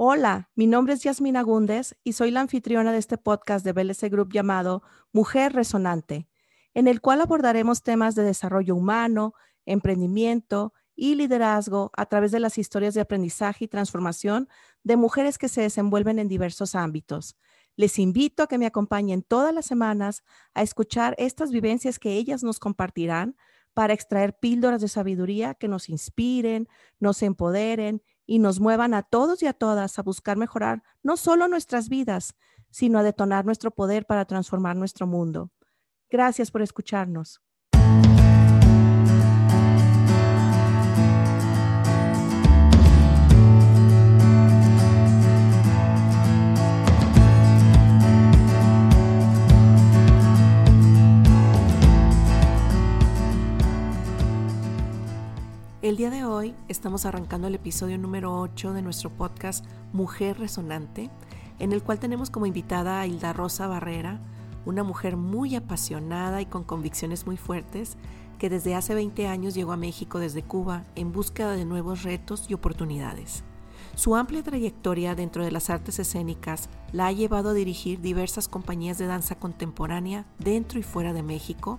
Hola, mi nombre es Yasmina Gúndez y soy la anfitriona de este podcast de BLC Group llamado Mujer Resonante, en el cual abordaremos temas de desarrollo humano, emprendimiento y liderazgo a través de las historias de aprendizaje y transformación de mujeres que se desenvuelven en diversos ámbitos. Les invito a que me acompañen todas las semanas a escuchar estas vivencias que ellas nos compartirán para extraer píldoras de sabiduría que nos inspiren, nos empoderen y nos muevan a todos y a todas a buscar mejorar no solo nuestras vidas, sino a detonar nuestro poder para transformar nuestro mundo. Gracias por escucharnos. El día de hoy estamos arrancando el episodio número 8 de nuestro podcast Mujer Resonante, en el cual tenemos como invitada a Hilda Rosa Barrera, una mujer muy apasionada y con convicciones muy fuertes, que desde hace 20 años llegó a México desde Cuba en búsqueda de nuevos retos y oportunidades. Su amplia trayectoria dentro de las artes escénicas la ha llevado a dirigir diversas compañías de danza contemporánea dentro y fuera de México,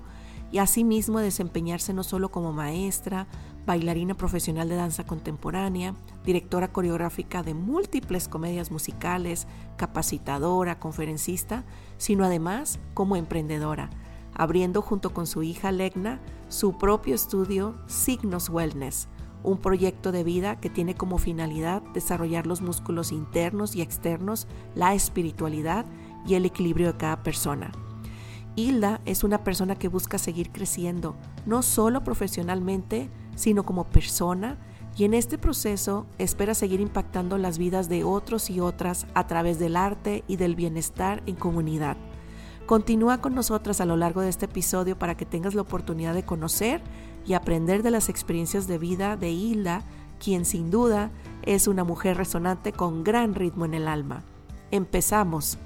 y asimismo a desempeñarse no solo como maestra, bailarina profesional de danza contemporánea, directora coreográfica de múltiples comedias musicales, capacitadora, conferencista, sino además como emprendedora, abriendo junto con su hija Legna su propio estudio Signos Wellness, un proyecto de vida que tiene como finalidad desarrollar los músculos internos y externos, la espiritualidad y el equilibrio de cada persona. Hilda es una persona que busca seguir creciendo, no solo profesionalmente, sino como persona y en este proceso espera seguir impactando las vidas de otros y otras a través del arte y del bienestar en comunidad. Continúa con nosotras a lo largo de este episodio para que tengas la oportunidad de conocer y aprender de las experiencias de vida de Hilda, quien sin duda es una mujer resonante con gran ritmo en el alma. Empezamos.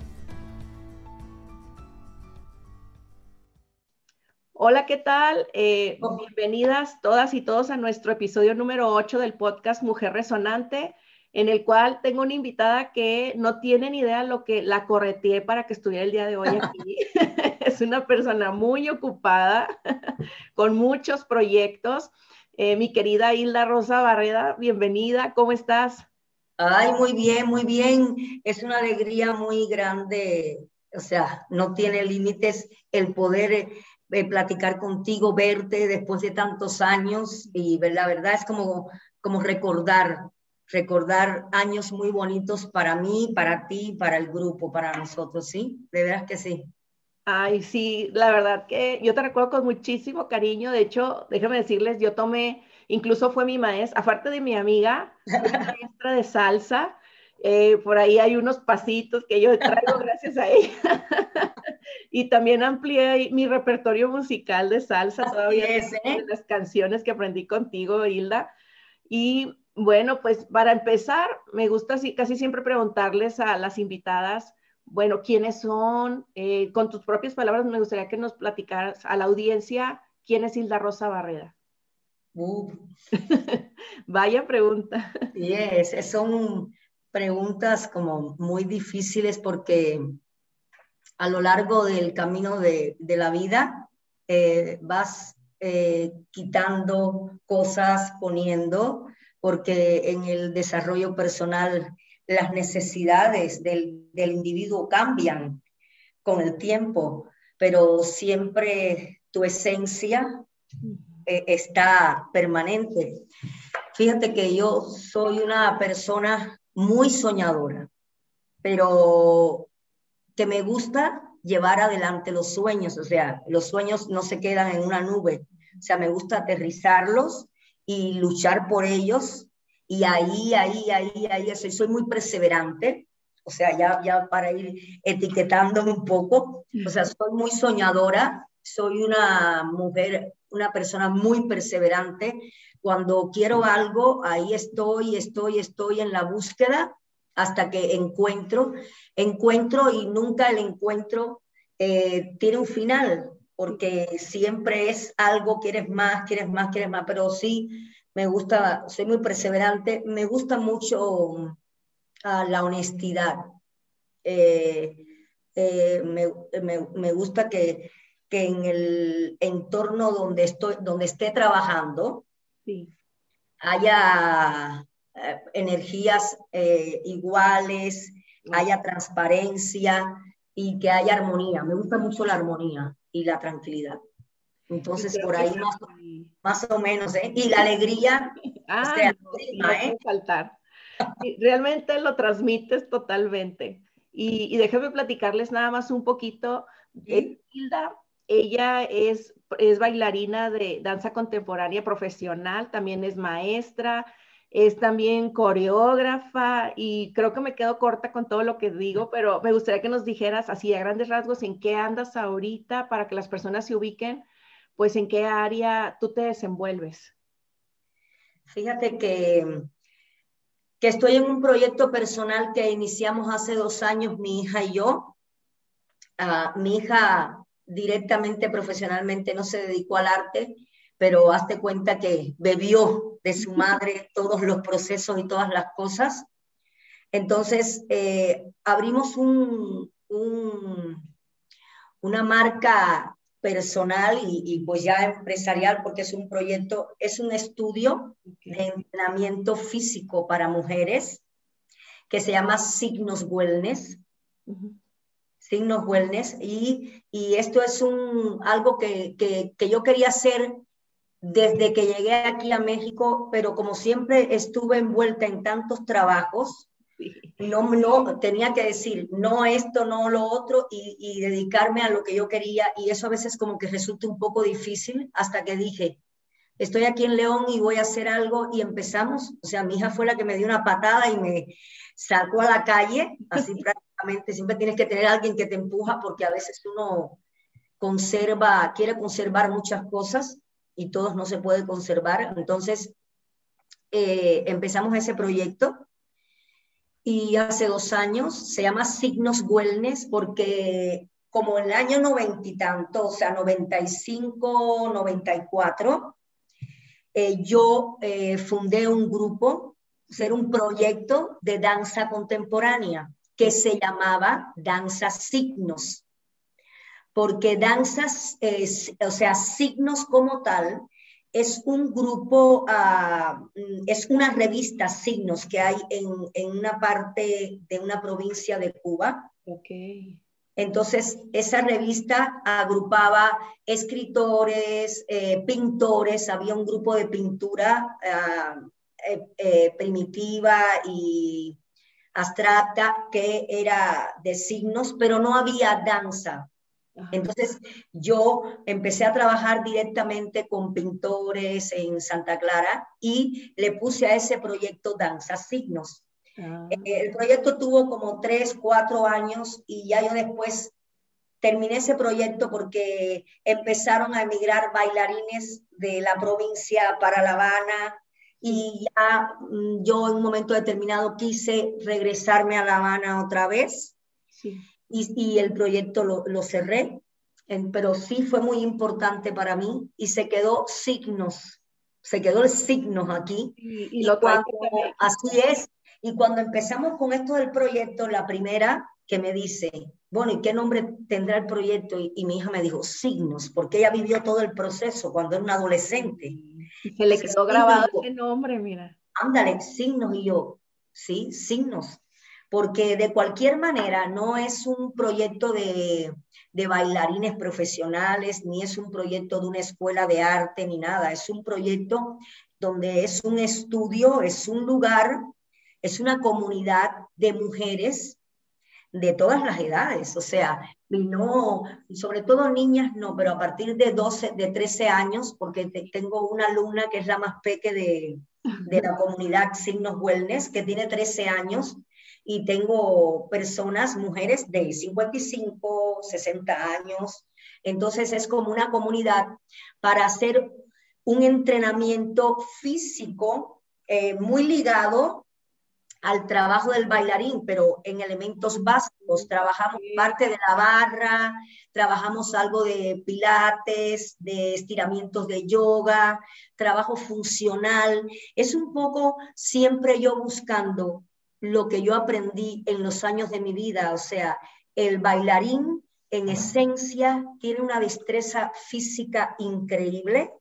Hola, ¿qué tal? Eh, oh. Bienvenidas todas y todos a nuestro episodio número 8 del podcast Mujer Resonante, en el cual tengo una invitada que no tiene ni idea lo que la correteé para que estuviera el día de hoy aquí. es una persona muy ocupada, con muchos proyectos. Eh, mi querida Hilda Rosa Barreda, bienvenida, ¿cómo estás? Ay, muy bien, muy bien. Es una alegría muy grande, o sea, no tiene límites el poder eh, platicar contigo, verte después de tantos años y la verdad es como, como recordar, recordar años muy bonitos para mí, para ti, para el grupo, para nosotros, ¿sí? De verdad que sí. Ay, sí, la verdad que yo te recuerdo con muchísimo cariño. De hecho, déjame decirles, yo tomé, incluso fue mi maestra, aparte de mi amiga, maestra de salsa, eh, por ahí hay unos pasitos que yo traigo gracias a ella. Y también amplié mi repertorio musical de salsa todavía es, ¿eh? las canciones que aprendí contigo, Hilda. Y bueno, pues para empezar, me gusta casi siempre preguntarles a las invitadas, bueno, ¿quiénes son? Eh, con tus propias palabras, me gustaría que nos platicaras a la audiencia quién es Hilda Rosa Barrera. Vaya pregunta. Sí, es, son preguntas como muy difíciles porque a lo largo del camino de, la vida eh, vas eh, quitando cosas, poniendo, porque en el desarrollo personal las necesidades del, individuo cambian con el tiempo, pero siempre tu esencia eh, está permanente. Fíjate que yo soy una persona muy soñadora, pero que me gusta llevar adelante los sueños, o sea, los sueños no se quedan en una nube, o sea, me gusta aterrizarlos y luchar por ellos, y ahí, ahí, ahí, ahí, soy, soy muy perseverante, o sea, ya, ya para ir etiquetándome un poco, o sea, soy muy soñadora, soy una mujer, una persona muy perseverante, cuando quiero algo, ahí estoy, estoy, estoy en la búsqueda hasta que encuentro, encuentro y nunca el encuentro eh, tiene un final, porque siempre es algo, quieres más, quieres más, quieres más, pero sí me gusta, soy muy perseverante, me gusta mucho a la honestidad. Eh, eh, me, gusta que, en el entorno donde, estoy, donde esté trabajando haya eh, energías iguales, haya transparencia y que haya armonía. Me gusta mucho la armonía y la tranquilidad. Entonces, por ahí más, o menos, ¿eh? Y la alegría. Ah, no, ¿eh? faltar. Realmente lo transmites totalmente. Y, y, déjame platicarles nada más un poquito. Hilda, ella es, es bailarina de danza contemporánea profesional, también es maestra, es también coreógrafa y creo que me quedo corta con todo lo que digo, pero me gustaría que nos dijeras así a grandes rasgos en qué andas ahorita para que las personas se ubiquen, pues en qué área tú te desenvuelves. Fíjate que, que estoy en un proyecto personal que iniciamos hace dos años mi hija y yo. Ah, mi hija directamente profesionalmente no se dedicó al arte, pero hazte cuenta que bebió de su madre todos los procesos y todas las cosas. Entonces, eh, abrimos un, una marca personal y, pues ya empresarial, porque es un proyecto, es un estudio de entrenamiento físico para mujeres que se llama Signos Wellness. Signos Wellness. Y, y, esto es un, algo que, que, que yo quería hacer desde que llegué aquí a México, pero como siempre estuve envuelta en tantos trabajos, no, no tenía que decir no esto, no lo otro y, dedicarme a lo que yo quería y eso a veces como que resulta un poco difícil hasta que dije, estoy aquí en León y voy a hacer algo y empezamos, o sea, mi hija fue la que me dio una patada y me sacó a la calle, así prácticamente, siempre tienes que tener a alguien que te empuja porque a veces uno conserva, quiere conservar muchas cosas y todos no se puede conservar. Entonces, eh, empezamos ese proyecto y hace dos años se llama Signos Wellness porque como en el año noventa y tanto, o sea, 95, 94, eh, yo eh, fundé un grupo, ser un proyecto de danza contemporánea que se llamaba Danza Signos porque danzas, o sea, signos como tal, es un grupo, ah, es una revista signos que hay en, una parte de una provincia de Cuba. Okay. Entonces, esa revista agrupaba escritores, eh, pintores, había un grupo de pintura ah, eh, eh, primitiva y abstracta que era de signos, pero no había danza. Entonces yo empecé a trabajar directamente con pintores en Santa Clara y le puse a ese proyecto Danza Signos. Ah. El proyecto tuvo como tres, cuatro años y ya yo después terminé ese proyecto porque empezaron a emigrar bailarines de la provincia para La Habana y ya mm, yo en un momento determinado quise regresarme a La Habana otra vez. Sí y, el proyecto lo, lo cerré, pero sí fue muy importante para mí y se quedó signos, se quedó el signos aquí. Y, lo cuando, así es. Y cuando empezamos con esto del proyecto, la primera que me dice, bueno, ¿y qué nombre tendrá el proyecto? Y, mi hija me dijo, signos, porque ella vivió todo el proceso cuando era una adolescente. Se le quedó grabado ese nombre, mira. Ándale, signos. Y yo, sí, signos porque de cualquier manera no es un proyecto de, bailarines profesionales, ni es un proyecto de una escuela de arte, ni nada, es un proyecto donde es un estudio, es un lugar, es una comunidad de mujeres de todas las edades, o sea, no, sobre todo niñas no, pero a partir de 12, de 13 años, porque tengo una alumna que es la más peque de, de la comunidad Signos Wellness, que tiene 13 años, y tengo personas, mujeres de 55, 60 años. Entonces es como una comunidad para hacer un entrenamiento físico eh, muy ligado al trabajo del bailarín, pero en elementos básicos. Trabajamos parte de la barra, trabajamos algo de pilates, de estiramientos de yoga, trabajo funcional. Es un poco siempre yo buscando lo que yo aprendí en los años de mi vida. O sea, el bailarín en esencia tiene una destreza física increíble,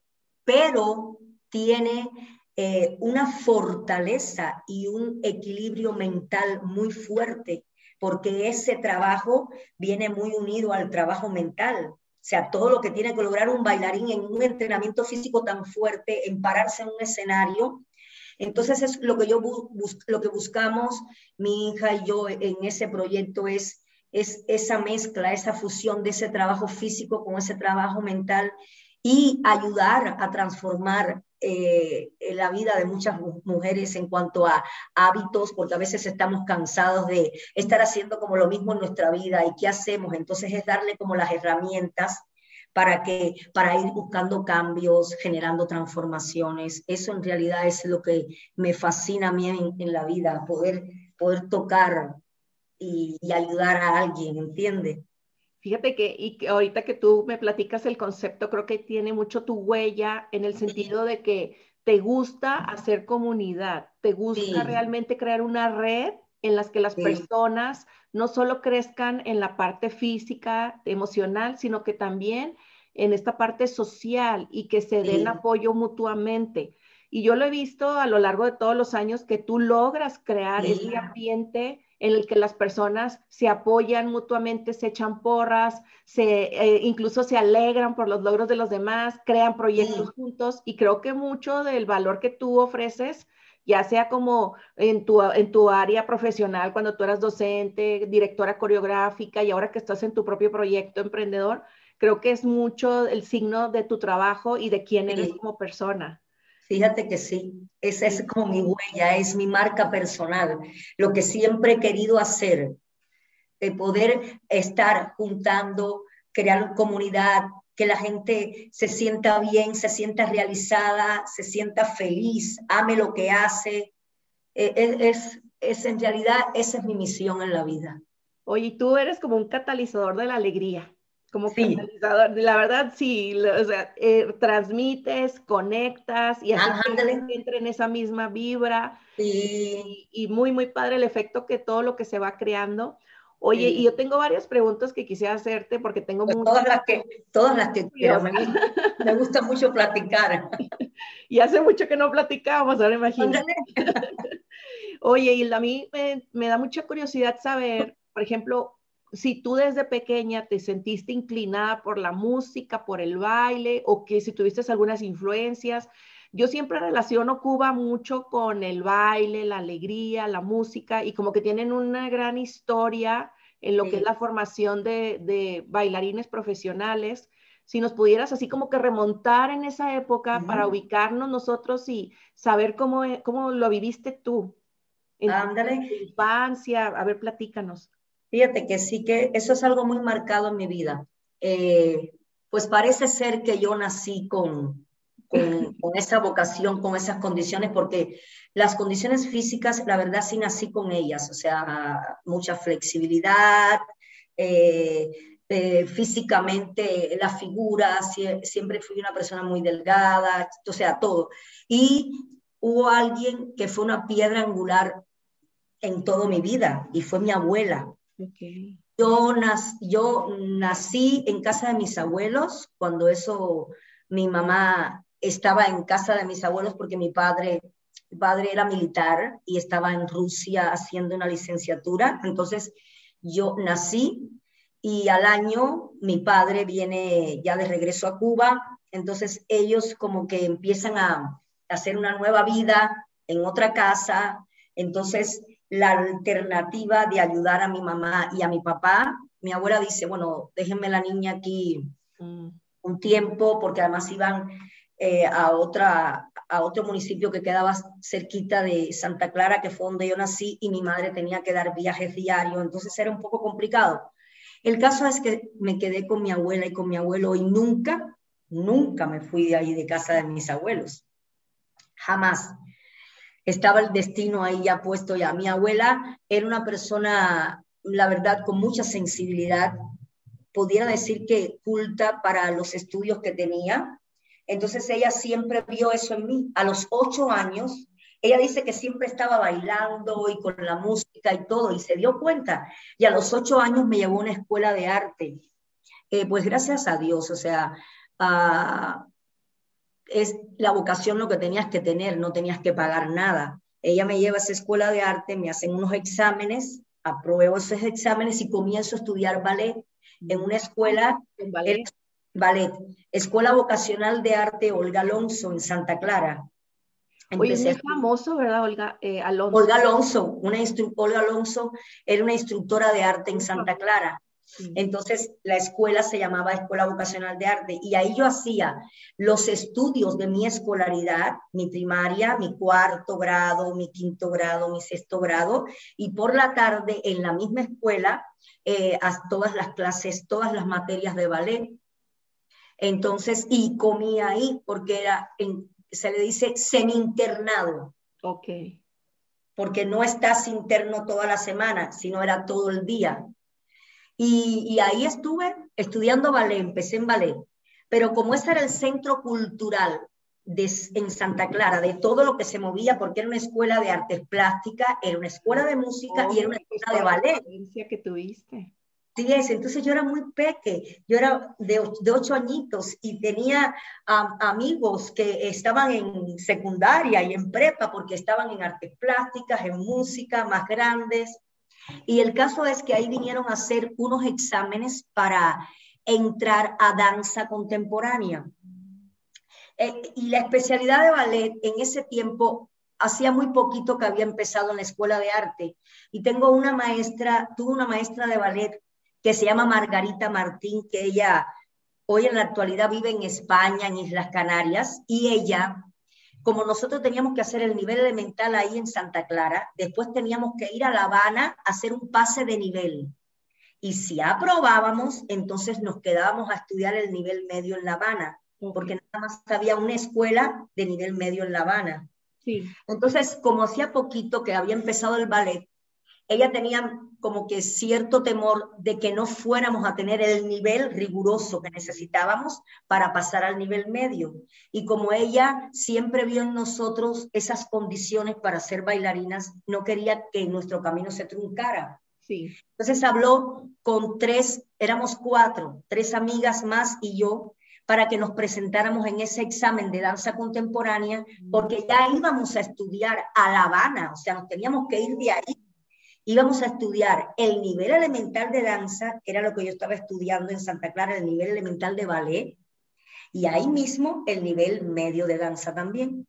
pero tiene eh, una fortaleza y un equilibrio mental muy fuerte, porque ese trabajo viene muy unido al trabajo mental. O sea, todo lo que tiene que lograr un bailarín en un entrenamiento físico tan fuerte, en pararse en un escenario. Entonces, es lo que yo lo que buscamos, mi hija y yo en ese proyecto es es esa mezcla, esa fusión de ese trabajo físico con ese trabajo mental y ayudar a transformar eh, la vida de muchas mujeres en cuanto a hábitos, porque a veces estamos cansados de estar haciendo como lo mismo en nuestra vida y qué hacemos. Entonces es darle como las herramientas para que para ir buscando cambios, generando transformaciones. Eso en realidad es lo que me fascina a mí en, en la vida, poder poder tocar y, ayudar a alguien, ¿entiende? Fíjate que, y que ahorita que tú me platicas el concepto, creo que tiene mucho tu huella en el sentido de que te gusta hacer comunidad, te gusta realmente crear una red en las que las personas no solo crezcan en la parte física, emocional, sino que también en esta parte social y que se den apoyo mutuamente. Y yo lo he visto a lo largo de todos los años que tú logras crear ese ambiente en el que las personas se apoyan mutuamente, se echan porras, se, eh, incluso se alegran por los logros de los demás, crean proyectos juntos. Y creo que mucho del valor que tú ofreces, ya sea como en tu, en tu área profesional, cuando tú eras docente, directora coreográfica y ahora que estás en tu propio proyecto emprendedor, creo que es mucho el signo de tu trabajo y de quién eres como persona. Fíjate que sí, esa es como mi huella, es mi marca personal, lo que siempre he querido hacer, de poder estar juntando, crear comunidad, que la gente se sienta bien, se sienta realizada, se sienta feliz, ame lo que hace. E, e, es, es, en realidad, esa es mi misión en la vida. Oye, tú eres como un catalizador de la alegría como catalizador. La verdad, sí, o sea, eh, transmites, conectas y así que entra en esa misma vibra. Sí. Y, muy, muy padre el efecto que todo lo que se va creando. Oye, y yo tengo varias preguntas que quisiera hacerte porque tengo pues muchas. Todas las que, todas las que quiero. Me, gusta mucho platicar. y hace mucho que no platicábamos, ahora imagínate. Oye, y a mí me, me da mucha curiosidad saber, por ejemplo, si tú desde pequeña te sentiste inclinada por la música, por el baile, o que si tuviste algunas influencias. Yo siempre relaciono Cuba mucho con el baile, la alegría, la música, y como que tienen una gran historia en lo que es la formación de, bailarines profesionales. Si nos pudieras así como que remontar en esa época para ubicarnos nosotros y saber cómo, cómo lo viviste tú en tu infancia. A ver, platícanos. Fíjate que sí que eso es algo muy marcado en mi vida. Eh, pues parece ser que yo nací con, con, esa vocación, con esas condiciones, porque las condiciones físicas, la verdad, sí nací con ellas, o sea, mucha flexibilidad, eh, eh, físicamente la figura, siempre fui una persona muy delgada, o sea, todo. Y hubo alguien que fue una piedra angular en toda mi vida, y fue mi abuela. Yo, yo nací en casa de mis abuelos, cuando eso mi mamá estaba en casa de mis abuelos porque mi padre, padre era militar y estaba en Rusia haciendo una licenciatura. Entonces yo nací y al año mi padre viene ya de regreso a Cuba. Entonces ellos como que empiezan a hacer una nueva vida en otra casa. Entonces la alternativa de ayudar a mi mamá y a mi papá. Mi abuela dice, bueno, déjenme la niña aquí mm. un tiempo, porque además iban eh, a, otra, a otro municipio que quedaba cerquita de Santa Clara, que fue donde yo nací, y mi madre tenía que dar viajes diarios, entonces era un poco complicado. El caso es que me quedé con mi abuela y con mi abuelo y nunca, nunca me fui de ahí de casa de mis abuelos. Jamás estaba el destino ahí ya puesto ya. Mi abuela era una persona, la verdad, con mucha sensibilidad, pudiera decir que culta para los estudios que tenía. Entonces ella siempre vio eso en mí. A los ocho años, ella dice que siempre estaba bailando y con la música y todo, y se dio cuenta. Y a los ocho años me llevó a una escuela de arte. Eh, pues gracias a Dios, o sea, ah, es la vocación lo que tenías que tener, no tenías que pagar nada. Ella me lleva a esa escuela de arte, me hacen unos exámenes, apruebo esos exámenes y comienzo a estudiar ballet en una escuela, ballet. Ballet, Escuela Vocacional de Arte Olga Alonso en Santa Clara. Oye, es famoso, ¿verdad, Olga eh, Alonso? Olga Alonso, una Olga Alonso era una instructora de arte en Santa Clara. Entonces, la escuela se llamaba Escuela Vocacional de Arte y ahí yo hacía los estudios de mi escolaridad, mi primaria, mi cuarto grado, mi quinto grado, mi sexto grado, y por la tarde en la misma escuela, eh, todas las clases, todas las materias de ballet. Entonces, y comía ahí porque era, se le dice semi-internado. Ok. Porque no estás interno toda la semana, sino era todo el día. Y, ahí estuve estudiando ballet, empecé en ballet, pero como ese era el centro cultural de, en Santa Clara, de todo lo que se movía, porque era una escuela de artes plásticas, era una escuela de música y era una escuela de ballet. que tuviste. Sí, es. entonces yo era muy peque, yo era de, de ocho añitos y tenía amigos que estaban en secundaria y en prepa porque estaban en artes plásticas, en música, más grandes. Y el caso es que ahí vinieron a hacer unos exámenes para entrar a danza contemporánea. Eh, y la especialidad de ballet en ese tiempo hacía muy poquito que había empezado en la escuela de arte. Y tengo una maestra, tuve una maestra de ballet que se llama Margarita Martín, que ella hoy en la actualidad vive en España, en Islas Canarias, y ella como nosotros teníamos que hacer el nivel elemental ahí en Santa Clara, después teníamos que ir a La Habana a hacer un pase de nivel. Y si aprobábamos, entonces nos quedábamos a estudiar el nivel medio en La Habana, porque nada más había una escuela de nivel medio en La Habana. Sí. Entonces, como hacía poquito que había empezado el ballet, ella tenía como que cierto temor de que no fuéramos a tener el nivel riguroso que necesitábamos para pasar al nivel medio. Y como ella siempre vio en nosotros esas condiciones para ser bailarinas, no quería que nuestro camino se truncara. Sí. Entonces habló con tres, éramos cuatro, tres amigas más y yo, para que nos presentáramos en ese examen de danza contemporánea, porque ya íbamos a estudiar a La Habana, o sea, nos teníamos que ir de ahí íbamos a estudiar el nivel elemental de danza, que era lo que yo estaba estudiando en Santa Clara, el nivel elemental de ballet, y ahí mismo el nivel medio de danza también.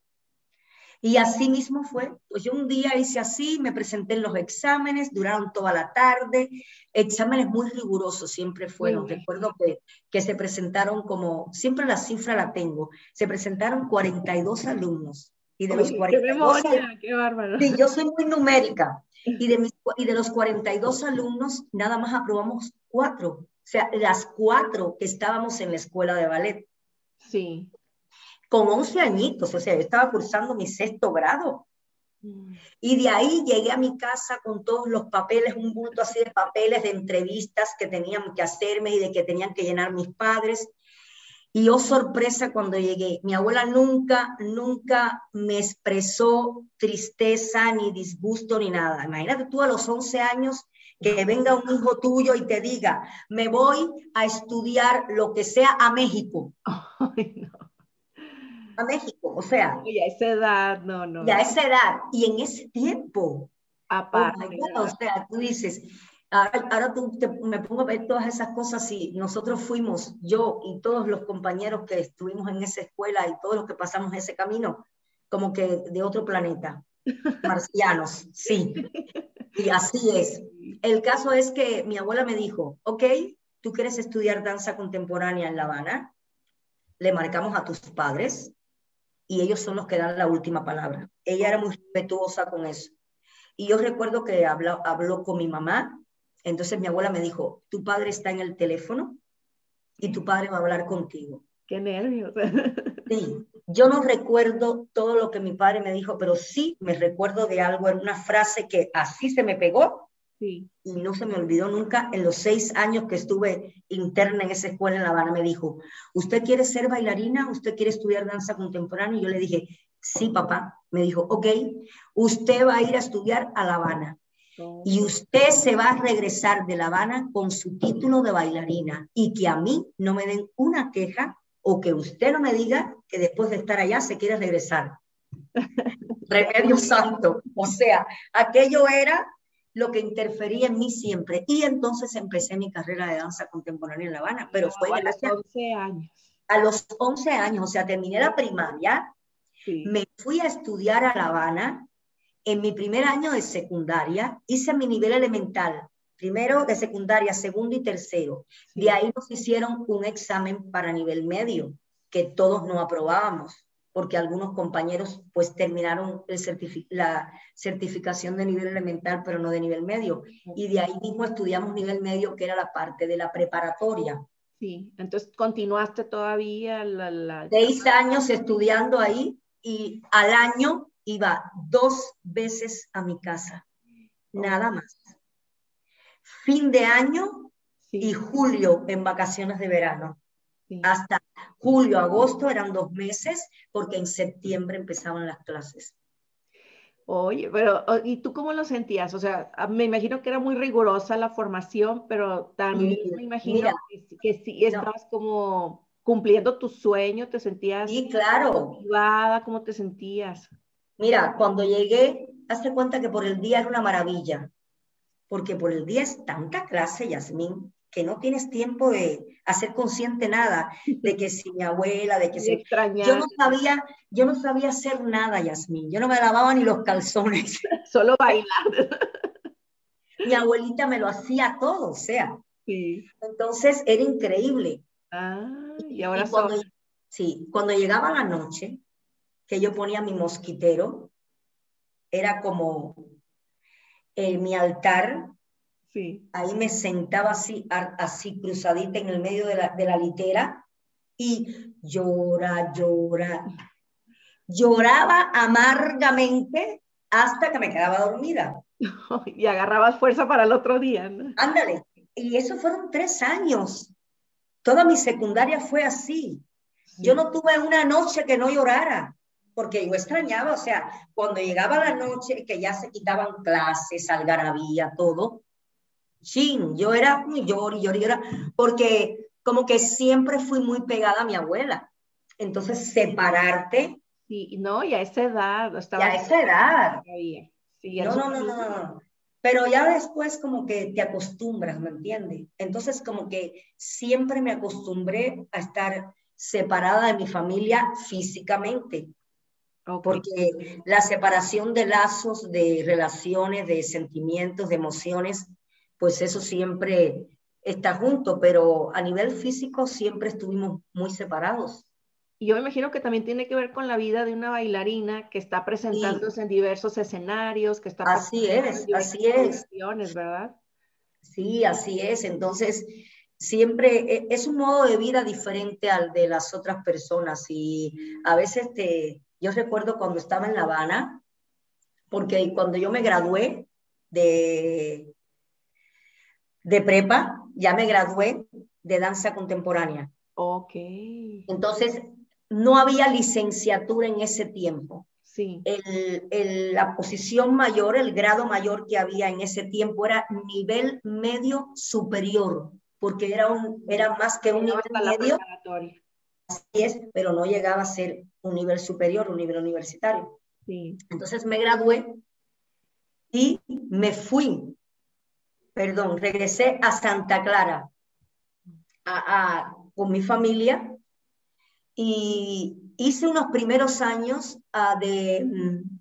Y así mismo fue. Pues yo un día hice así, me presenté en los exámenes, duraron toda la tarde, exámenes muy rigurosos siempre fueron. Recuerdo que, que se presentaron como, siempre la cifra la tengo, se presentaron 42 alumnos. Y de los 42, qué bárbaro. Sí, yo soy muy numérica. Y de, y de los 42 alumnos, nada más aprobamos cuatro. O sea, las cuatro que estábamos en la escuela de ballet. Sí. Con 11 añitos, o sea, yo estaba cursando mi sexto grado. Mm. Y de ahí llegué a mi casa con todos los papeles, un bulto así de papeles de entrevistas que tenían que hacerme y de que tenían que llenar mis padres. Y oh sorpresa cuando llegué, mi abuela nunca, nunca me expresó tristeza, ni disgusto, ni nada. Imagínate tú a los 11 años que venga un hijo tuyo y te diga, me voy a estudiar lo que sea a México. A México, o sea. Y a esa edad, no, no. Y a esa edad, y en ese tiempo. Aparte. Oh o sea, tú dices, Ahora, tú me pongo a ver todas esas cosas y nosotros fuimos, yo y todos los compañeros que estuvimos en esa escuela y todos los que pasamos ese camino, como que de otro planeta, marcianos, sí. Y así es. El caso es que mi abuela me dijo, ok, tú quieres estudiar danza contemporánea en La Habana, le marcamos a tus padres y ellos son los que dan la última palabra. Ella era muy respetuosa con eso. Y yo recuerdo que habló, habló con mi mamá entonces mi abuela me dijo, tu padre está en el teléfono y tu padre va a hablar contigo. Qué nervios. Sí, yo no recuerdo todo lo que mi padre me dijo, pero sí me recuerdo de algo, en una frase que así se me pegó sí. y no se me olvidó nunca. En los seis años que estuve interna en esa escuela en La Habana, me dijo, ¿usted quiere ser bailarina? ¿Usted quiere estudiar danza contemporánea? Y yo le dije, Sí, papá. Me dijo, ok, usted va a ir a estudiar a La Habana. Y usted se va a regresar de La Habana con su título de bailarina y que a mí no me den una queja o que usted no me diga que después de estar allá se quiere regresar. Remedio santo. O sea, aquello era lo que interfería en mí siempre. Y entonces empecé mi carrera de danza contemporánea en La Habana, pero fue a los 11 años. A los 11 años, o sea, terminé la primaria, me fui a estudiar a La Habana. En mi primer año de secundaria hice mi nivel elemental, primero de secundaria, segundo y tercero. De ahí nos hicieron un examen para nivel medio, que todos no aprobábamos porque algunos compañeros pues terminaron la certificación de nivel elemental, pero no de nivel medio. Y de ahí mismo estudiamos nivel medio, que era la parte de la preparatoria. Sí, entonces continuaste todavía la... Seis años estudiando ahí y al año iba dos veces a mi casa, nada más. Fin de año y julio en vacaciones de verano. Hasta julio, agosto eran dos meses, porque en septiembre empezaban las clases. Oye, pero ¿y tú cómo lo sentías? O sea, me imagino que era muy rigurosa la formación, pero también me imagino que, si estabas como cumpliendo tu sueño, te sentías sí, claro. motivada, ¿cómo te sentías? Mira, cuando llegué, hazte cuenta que por el día era una maravilla, porque por el día es tanta clase, Yasmín, que no tienes tiempo de hacer consciente nada, de que si mi abuela, de que si... Yo no sabía, yo no sabía hacer nada, Yasmín, yo no me lavaba ni los calzones. Solo bailar. mi abuelita me lo hacía todo, o sea. Entonces era increíble. Ah, y ahora cuando, Sí, cuando llegaba la noche, que yo ponía mi mosquitero, era como eh, mi altar Ahí me sentaba así, así cruzadita en el medio de la, de la litera y llora, llora. Lloraba amargamente hasta que me quedaba dormida. Y agarrabas fuerza para el otro día. Ándale. Y eso fueron tres años. Toda mi secundaria fue así. Yo no tuve una noche que no llorara, porque yo extrañaba, o sea, cuando llegaba la noche, que ya se quitaban clases, algarabía, todo, chin, yo era llor y llor y porque como que siempre fui muy pegada a mi abuela. Entonces, separarte. Sí, no, y a esa edad. Estaba a esa edad. Sí, no, no, no, no, Pero ya después como que te acostumbras, ¿me entiendes? Entonces como que siempre me acostumbré a estar separada de mi familia físicamente. Porque la separación de lazos, de relaciones, de sentimientos, de emociones, pues eso siempre está junto, pero a nivel físico siempre estuvimos muy separados. Y yo me imagino que también tiene que ver con la vida de una bailarina que está presentándose en diversos escenarios, que está... Así es, así es. ¿verdad? Sí, así es. Entonces, siempre e, es un modo de vida diferente al de las otras personas y a veces te, yo recuerdo cuando estaba en La Habana, porque cuando yo me gradué de, de prepa, ya me gradué de danza contemporánea. Ok. Entonces, no había licenciatura en ese tiempo. Sí. la posición mayor, el grado mayor que había en ese tiempo era nivel medio superior, porque era, un, era más que un nivel medio. Así es, pero no llegaba a ser un nivel superior, un nivel universitario. Sí. Entonces me gradué y me fui perdón, regresé a Santa Clara con mi familia y hice unos primeros años ah, de, mm,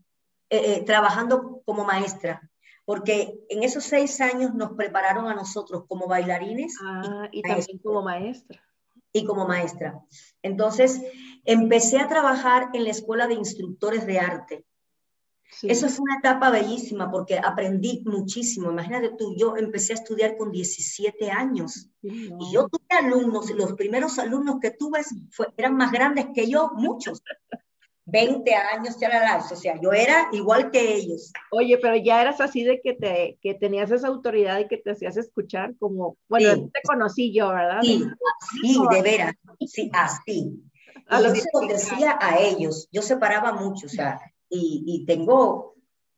eh, eh, trabajando como maestra, porque en esos seis años nos prepararon a nosotros como bailarines ah, y, también como maestra. Y como maestra. Entonces, empecé a trabajar en la Escuela de Instructores de Arte eso fue una etapa bellísima porque aprendí muchísimo. Imagínate tú, yo empecé a estudiar con 17 años y yo tuve alumnos, los primeros alumnos que tuve eran más grandes que yo, muchos. 20 años, o sea, yo era igual que ellos. Oye, pero ya eras así de que, te, que tenías esa autoridad y que te hacías escuchar como, bueno, te conocí yo, ¿verdad? Sí, sí, de veras, sí, así. y yo se decía a ellos, yo separaba mucho, o sea, y, y tengo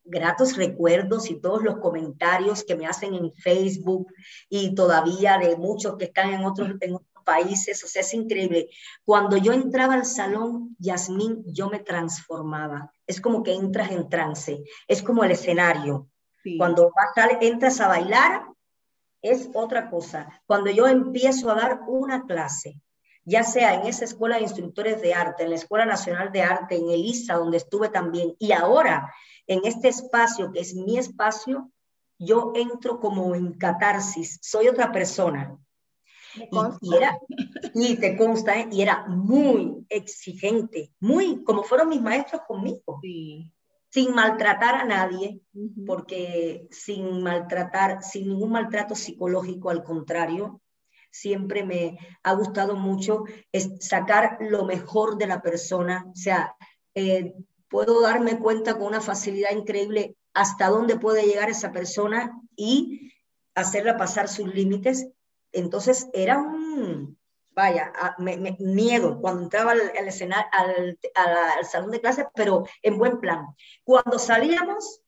gratos recuerdos y todos los comentarios que me hacen en Facebook y todavía de muchos que están en otros, en otros países, o sea, es increíble. Cuando yo entraba al salón, Yasmín, yo me transformaba. Es como que entras en trance, es como el escenario. Cuando entras a bailar, es otra cosa. Cuando yo empiezo a dar una clase, ya sea en esa escuela de instructores de arte, en la Escuela Nacional de Arte, en ELISA, donde estuve también, y ahora en este espacio que es mi espacio, yo entro como en catarsis, soy otra persona. Y, era, y te consta, ¿eh? y era muy exigente, muy como fueron mis maestros conmigo. Sin maltratar a nadie, porque sin maltratar, sin ningún maltrato psicológico, al contrario, siempre me ha gustado mucho es sacar lo mejor de la persona, o sea, eh, puedo darme cuenta con una facilidad increíble hasta dónde puede llegar esa persona y hacerla pasar sus límites. Entonces era un, vaya, miedo cuando entraba al, escenario, al, al, salón de clases, pero en buen plan. Cuando salíamos,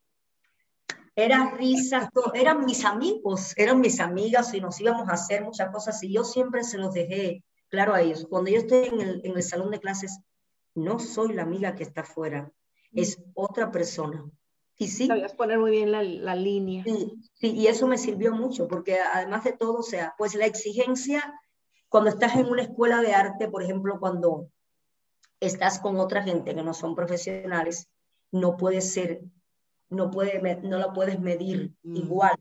era risas, eran mis amigos, eran mis amigas y nos íbamos a hacer muchas cosas y yo siempre se los dejé claro a ellos. Cuando yo estoy en el, en el salón de clases, no soy la amiga que está afuera, es otra persona. Y sí. Sabías poner muy bien la, la línea. Sí, sí, y eso me sirvió mucho, porque además de todo, o sea, pues la exigencia, cuando estás en una escuela de arte, por ejemplo, cuando estás con otra gente que no son profesionales, no puede ser, no, puede, no la puedes medir mm. igual,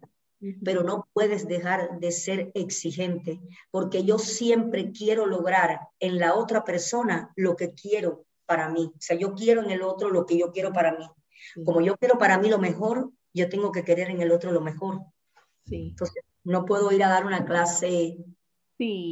pero no puedes dejar de ser exigente, porque yo siempre quiero lograr en la otra persona lo que quiero para mí. O sea, yo quiero en el otro lo que yo quiero para mí. Como yo quiero para mí lo mejor, yo tengo que querer en el otro lo mejor. Sí. Entonces, no puedo ir a dar una clase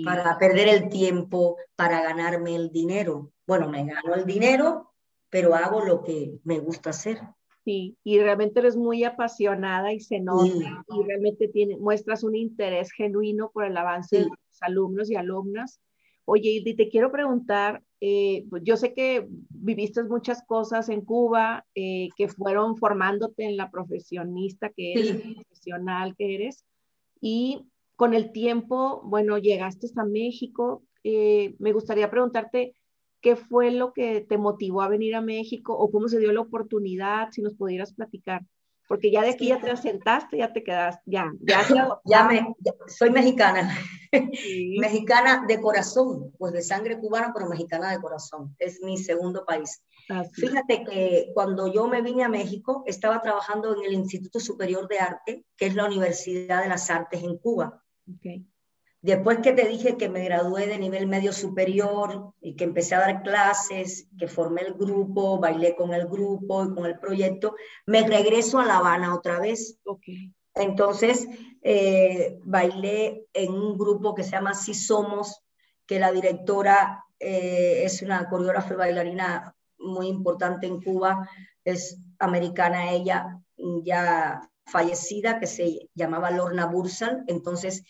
para perder el tiempo, para ganarme el dinero. Bueno, me gano el dinero, pero hago lo que me gusta hacer. Sí, y realmente eres muy apasionada y se nota y realmente tiene, muestras un interés genuino por el avance de los alumnos y alumnas. Oye, y te quiero preguntar, eh, pues, yo sé que viviste muchas cosas en Cuba eh, que fueron formándote en la profesionista que eres, profesional que eres, y con el tiempo, bueno, llegaste a México. Eh, me gustaría preguntarte qué fue lo que te motivó a venir a México o cómo se dio la oportunidad, si nos pudieras platicar. Porque ya de aquí ya te asentaste, ya te quedaste, ya, ya, ya, me, soy mexicana, mexicana de corazón, pues de sangre cubana, pero mexicana de corazón, es mi segundo país. Fíjate que cuando yo me vine a México, estaba trabajando en el Instituto Superior de Arte, que es la Universidad de las Artes en Cuba. Okay. Después que te dije que me gradué de nivel medio superior y que empecé a dar clases, que formé el grupo, bailé con el grupo y con el proyecto, me regreso a La Habana otra vez. Okay. Entonces, eh, bailé en un grupo que se llama Si Somos, que la directora eh, es una coreógrafa y bailarina muy importante en Cuba, es americana ella, ya fallecida, que se llamaba Lorna Bursal. Entonces,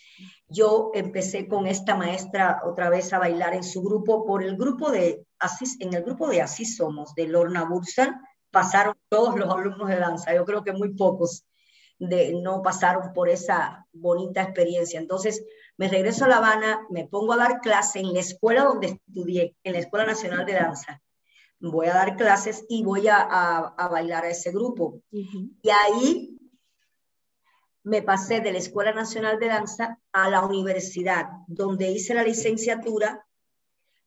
yo empecé con esta maestra otra vez a bailar en su grupo, por el grupo de Así, en el grupo de Así Somos, de Lorna Bursal, pasaron todos los alumnos de danza, yo creo que muy pocos de, no pasaron por esa bonita experiencia. Entonces, me regreso a La Habana, me pongo a dar clase en la escuela donde estudié, en la Escuela Nacional de Danza. Voy a dar clases y voy a, a, bailar a ese grupo. Y ahí me pasé de la Escuela Nacional de Danza a la universidad, donde hice la licenciatura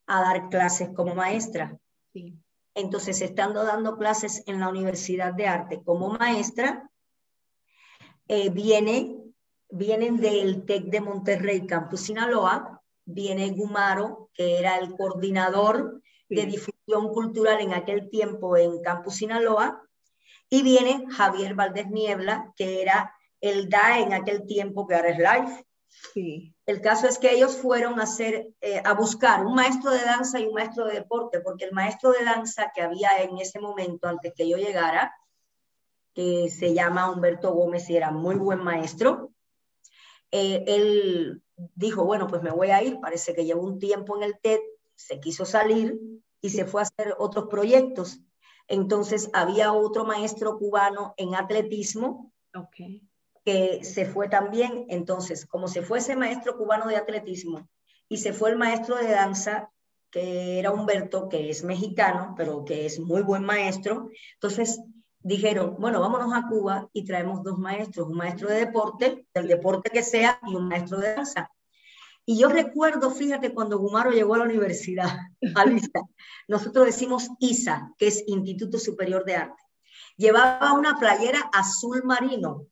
a dar clases como maestra. Entonces, estando dando clases en la Universidad de Arte como maestra, eh, viene, vienen del TEC de Monterrey, Campus Sinaloa, viene Gumaro, que era el coordinador de difusión cultural en aquel tiempo en Campus Sinaloa, y viene Javier Valdés Niebla, que era el DA en aquel tiempo que ahora es Life. Sí. El caso es que ellos fueron a, hacer, eh, a buscar un maestro de danza y un maestro de deporte, porque el maestro de danza que había en ese momento, antes que yo llegara, que se llama Humberto Gómez y era muy buen maestro, eh, él dijo, bueno, pues me voy a ir, parece que llevo un tiempo en el TED, se quiso salir y se fue a hacer otros proyectos. Entonces había otro maestro cubano en atletismo que se fue también. Entonces, como se fue ese maestro cubano de atletismo y se fue el maestro de danza, que era Humberto, que es mexicano, pero que es muy buen maestro, entonces dijeron, bueno, vámonos a Cuba y traemos dos maestros, un maestro de deporte, del deporte que sea, y un maestro de danza. Y yo recuerdo, fíjate, cuando Gumaro llegó a la universidad, a nosotros decimos ISA, que es Instituto Superior de Arte. Llevaba una playera azul marino.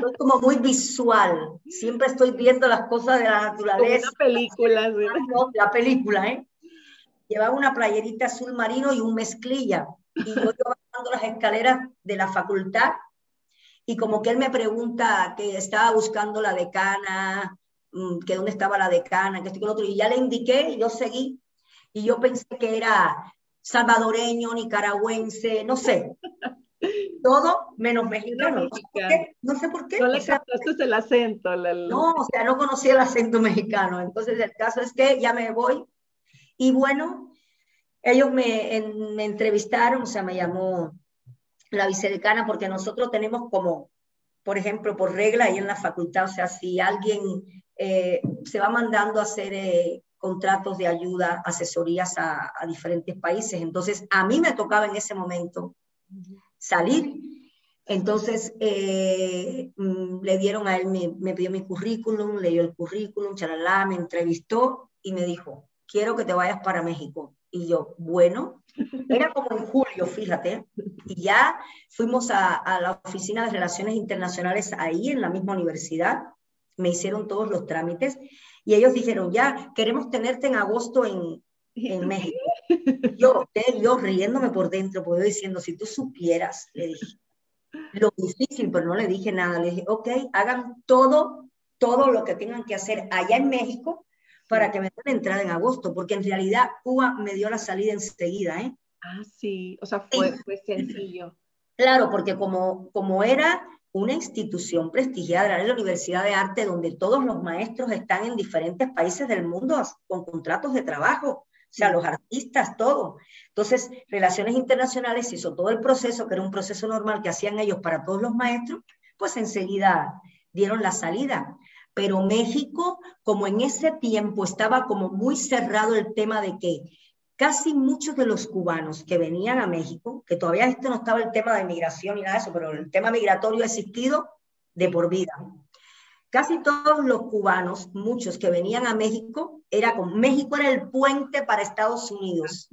Soy como muy visual. Siempre estoy viendo las cosas de la naturaleza. Una película, La película, ¿eh? Llevaba una playerita azul marino y un mezclilla. Y yo bajando las escaleras de la facultad y como que él me pregunta que estaba buscando la decana, mm, que dónde estaba la decana, que estoy con otro, y ya le indiqué y yo seguí. Y yo pensé que era salvadoreño, nicaragüense, no sé. Todo menos mexicano. No sé por qué. No le captaste el acento. No, o sea, no conocía el acento mexicano. Entonces, el caso es que ya me voy. Y bueno, ellos me, me entrevistaron, o sea, me llamó la vicedecana, porque nosotros tenemos como, por ejemplo, por regla ahí en la facultad, o sea, si alguien eh, se va mandando a hacer eh, contratos de ayuda, asesorías a, diferentes países, entonces a mí me tocaba en ese momento salir. Entonces eh, mm, le dieron a él, me, me, pidió mi currículum, leyó el currículum, charalá, me entrevistó y me dijo, quiero que te vayas para México. Y yo, bueno, era como en julio, fíjate, y ya fuimos a, a, la Oficina de Relaciones Internacionales ahí en la misma universidad, me hicieron todos los trámites y ellos dijeron, ya, queremos tenerte en agosto en, en México. Yo, yo riéndome por dentro, pues diciendo, si tú supieras, le dije, lo difícil, pero no le dije nada, le dije, ok, hagan todo, todo lo que tengan que hacer allá en México para que me den entrada en agosto, porque en realidad Cuba me dio la salida enseguida, ¿eh? Ah, sí, o sea, fue, fue sencillo. Claro, porque como, como era una institución prestigiada, era la Universidad de Arte, donde todos los maestros están en diferentes países del mundo con contratos de trabajo, sea, los artistas, todo. Entonces, Relaciones Internacionales hizo todo el proceso, que era un proceso normal que hacían ellos para todos los maestros, pues enseguida dieron la salida pero México, como en ese tiempo estaba como muy cerrado el tema de que casi muchos de los cubanos que venían a México, que todavía esto no estaba el tema de migración y nada de eso, pero el tema migratorio ha existido de por vida. Casi todos los cubanos, muchos que venían a México, era con México era el puente para Estados Unidos.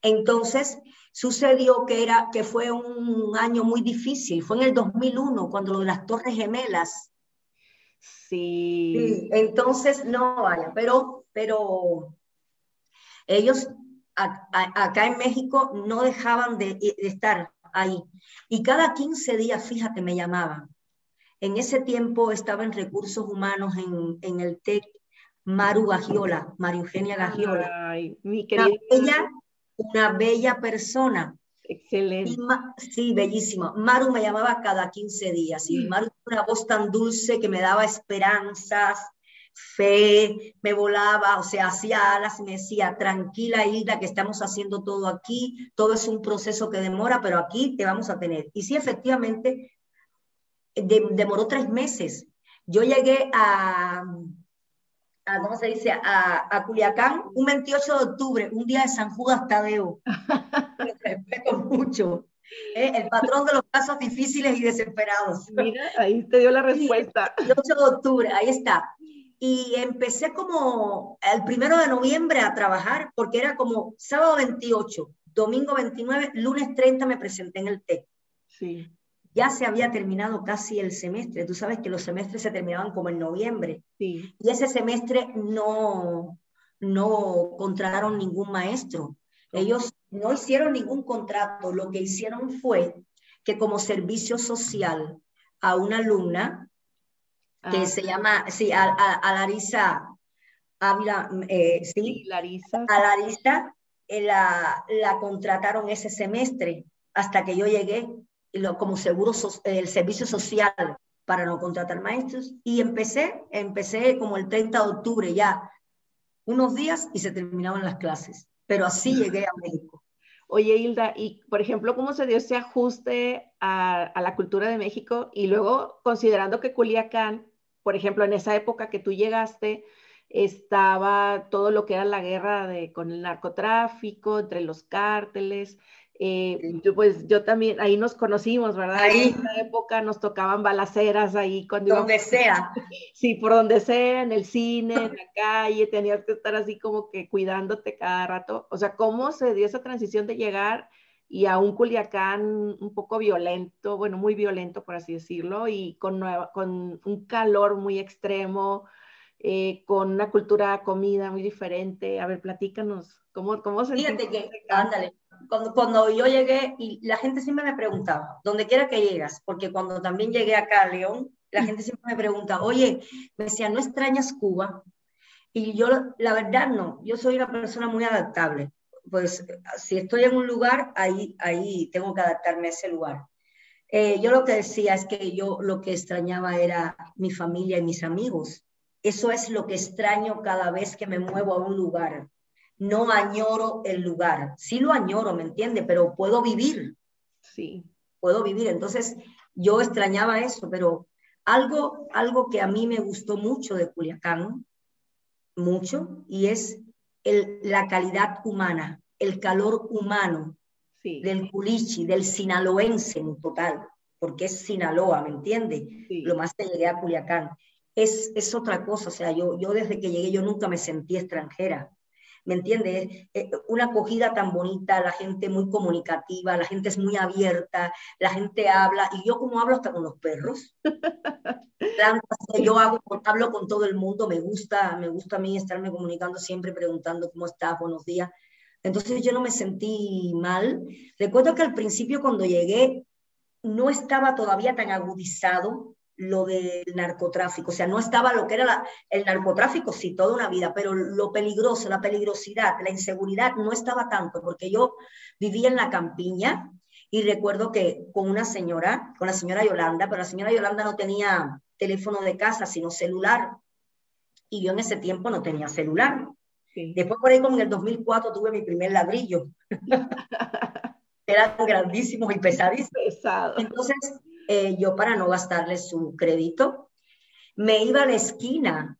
Entonces sucedió que era que fue un año muy difícil, fue en el 2001 cuando lo de las Torres Gemelas Sí. Entonces, no, vaya, pero, pero ellos acá en México no dejaban de, estar ahí. Y cada 15 días, fíjate, me llamaban. En ese tiempo estaba en recursos humanos en, en el TEC Maru Gagiola, María Eugenia Gagiola. Ay, mi querida. Una una bella persona Excelente. sí, bellísima. Maru me llamaba cada 15 días y mm. Maru una voz tan dulce que me daba esperanzas, fe, me volaba, o sea, hacía alas y me decía, tranquila Hilda, que estamos haciendo todo aquí, todo es un proceso que demora, pero aquí te vamos a tener. Y sí, efectivamente, demoró tres meses. Yo llegué a, a, ¿cómo se dice?, a, a, Culiacán un 28 de octubre, un día de San Judas Tadeo. respeto mucho. ¿eh? El patrón de los casos difíciles y desesperados. Mira, ahí te dio la respuesta. el 28 de octubre, ahí está. Y empecé como el primero de noviembre a trabajar, porque era como sábado 28, domingo 29, lunes 30 me presenté en el TEC. Sí ya se había terminado casi el semestre. Tú sabes que los semestres se terminaban como en noviembre. Sí. Y ese semestre no, no contrataron ningún maestro. Ellos no hicieron ningún contrato. Lo que hicieron fue que como servicio social a una alumna que ah. se llama, sí, a, a, Larisa Ávila, eh, sí, Larisa. a Larisa eh, la, la contrataron ese semestre hasta que yo llegué como seguro, el servicio social para no contratar maestros y empecé, empecé como el 30 de octubre ya, unos días y se terminaban las clases. pero así llegué a México. Oye, Hilda, y por ejemplo, ¿cómo se dio ese ajuste a, la cultura de México? Y luego, considerando que Culiacán, por ejemplo, en esa época que tú llegaste, estaba todo lo que era la guerra de, con el narcotráfico, entre los cárteles, eh, pues yo también, ahí nos conocimos, ¿verdad? Ahí. En esa época nos tocaban balaceras ahí cuando Donde sea. Sí, por donde sea, en el cine, en la calle, tenías que estar así como que cuidándote cada rato. O sea, ¿cómo se dio esa transición de llegar y a un Culiacán un poco violento, bueno, muy violento, por así decirlo, y con, con un calor muy extremo, eh, con una cultura comida muy diferente? A ver, platícanos, ¿cómo, cómo se Fíjate que, ándale, cuando, cuando yo llegué, y la gente siempre me preguntaba, donde quiera que llegas, porque cuando también llegué acá a León, la gente siempre me pregunta, oye, me decía, ¿no extrañas Cuba? Y yo, la verdad, no, yo soy una persona muy adaptable. Pues si estoy en un lugar, ahí, ahí tengo que adaptarme a ese lugar. Eh, yo lo que decía es que yo lo que extrañaba era mi familia y mis amigos. Eso es lo que extraño cada vez que me muevo a un lugar no añoro el lugar. Sí lo añoro, ¿me entiende? Pero puedo vivir. Sí. Puedo vivir. Entonces, yo extrañaba eso, pero algo, algo que a mí me gustó mucho de Culiacán, mucho, y es el, la calidad humana, el calor humano del culichi, del sinaloense en total, porque es Sinaloa, ¿me entiende? Lo más que llegué a Culiacán. Es, es otra cosa, o sea, yo, yo desde que llegué yo nunca me sentí extranjera. ¿Me entiendes? Eh, una acogida tan bonita, la gente muy comunicativa, la gente es muy abierta, la gente habla, y yo como hablo hasta con los perros. yo hago, hablo con todo el mundo, me gusta, me gusta a mí estarme comunicando siempre, preguntando cómo estás, buenos días. Entonces yo no me sentí mal. Recuerdo que al principio cuando llegué no estaba todavía tan agudizado lo del narcotráfico. O sea, no estaba lo que era el narcotráfico, sí, toda una vida, pero lo peligroso, la peligrosidad, la inseguridad no estaba tanto, porque yo vivía en la campiña y recuerdo que con una señora, con la señora Yolanda, pero la señora Yolanda no tenía teléfono de casa, sino celular. Y yo en ese tiempo no tenía celular. Después por ahí, como en el 2004, tuve mi primer ladrillo. Eran grandísimos y pesadísimos. Pesado. Entonces, eh, yo para no gastarle su crédito, me iba a la esquina,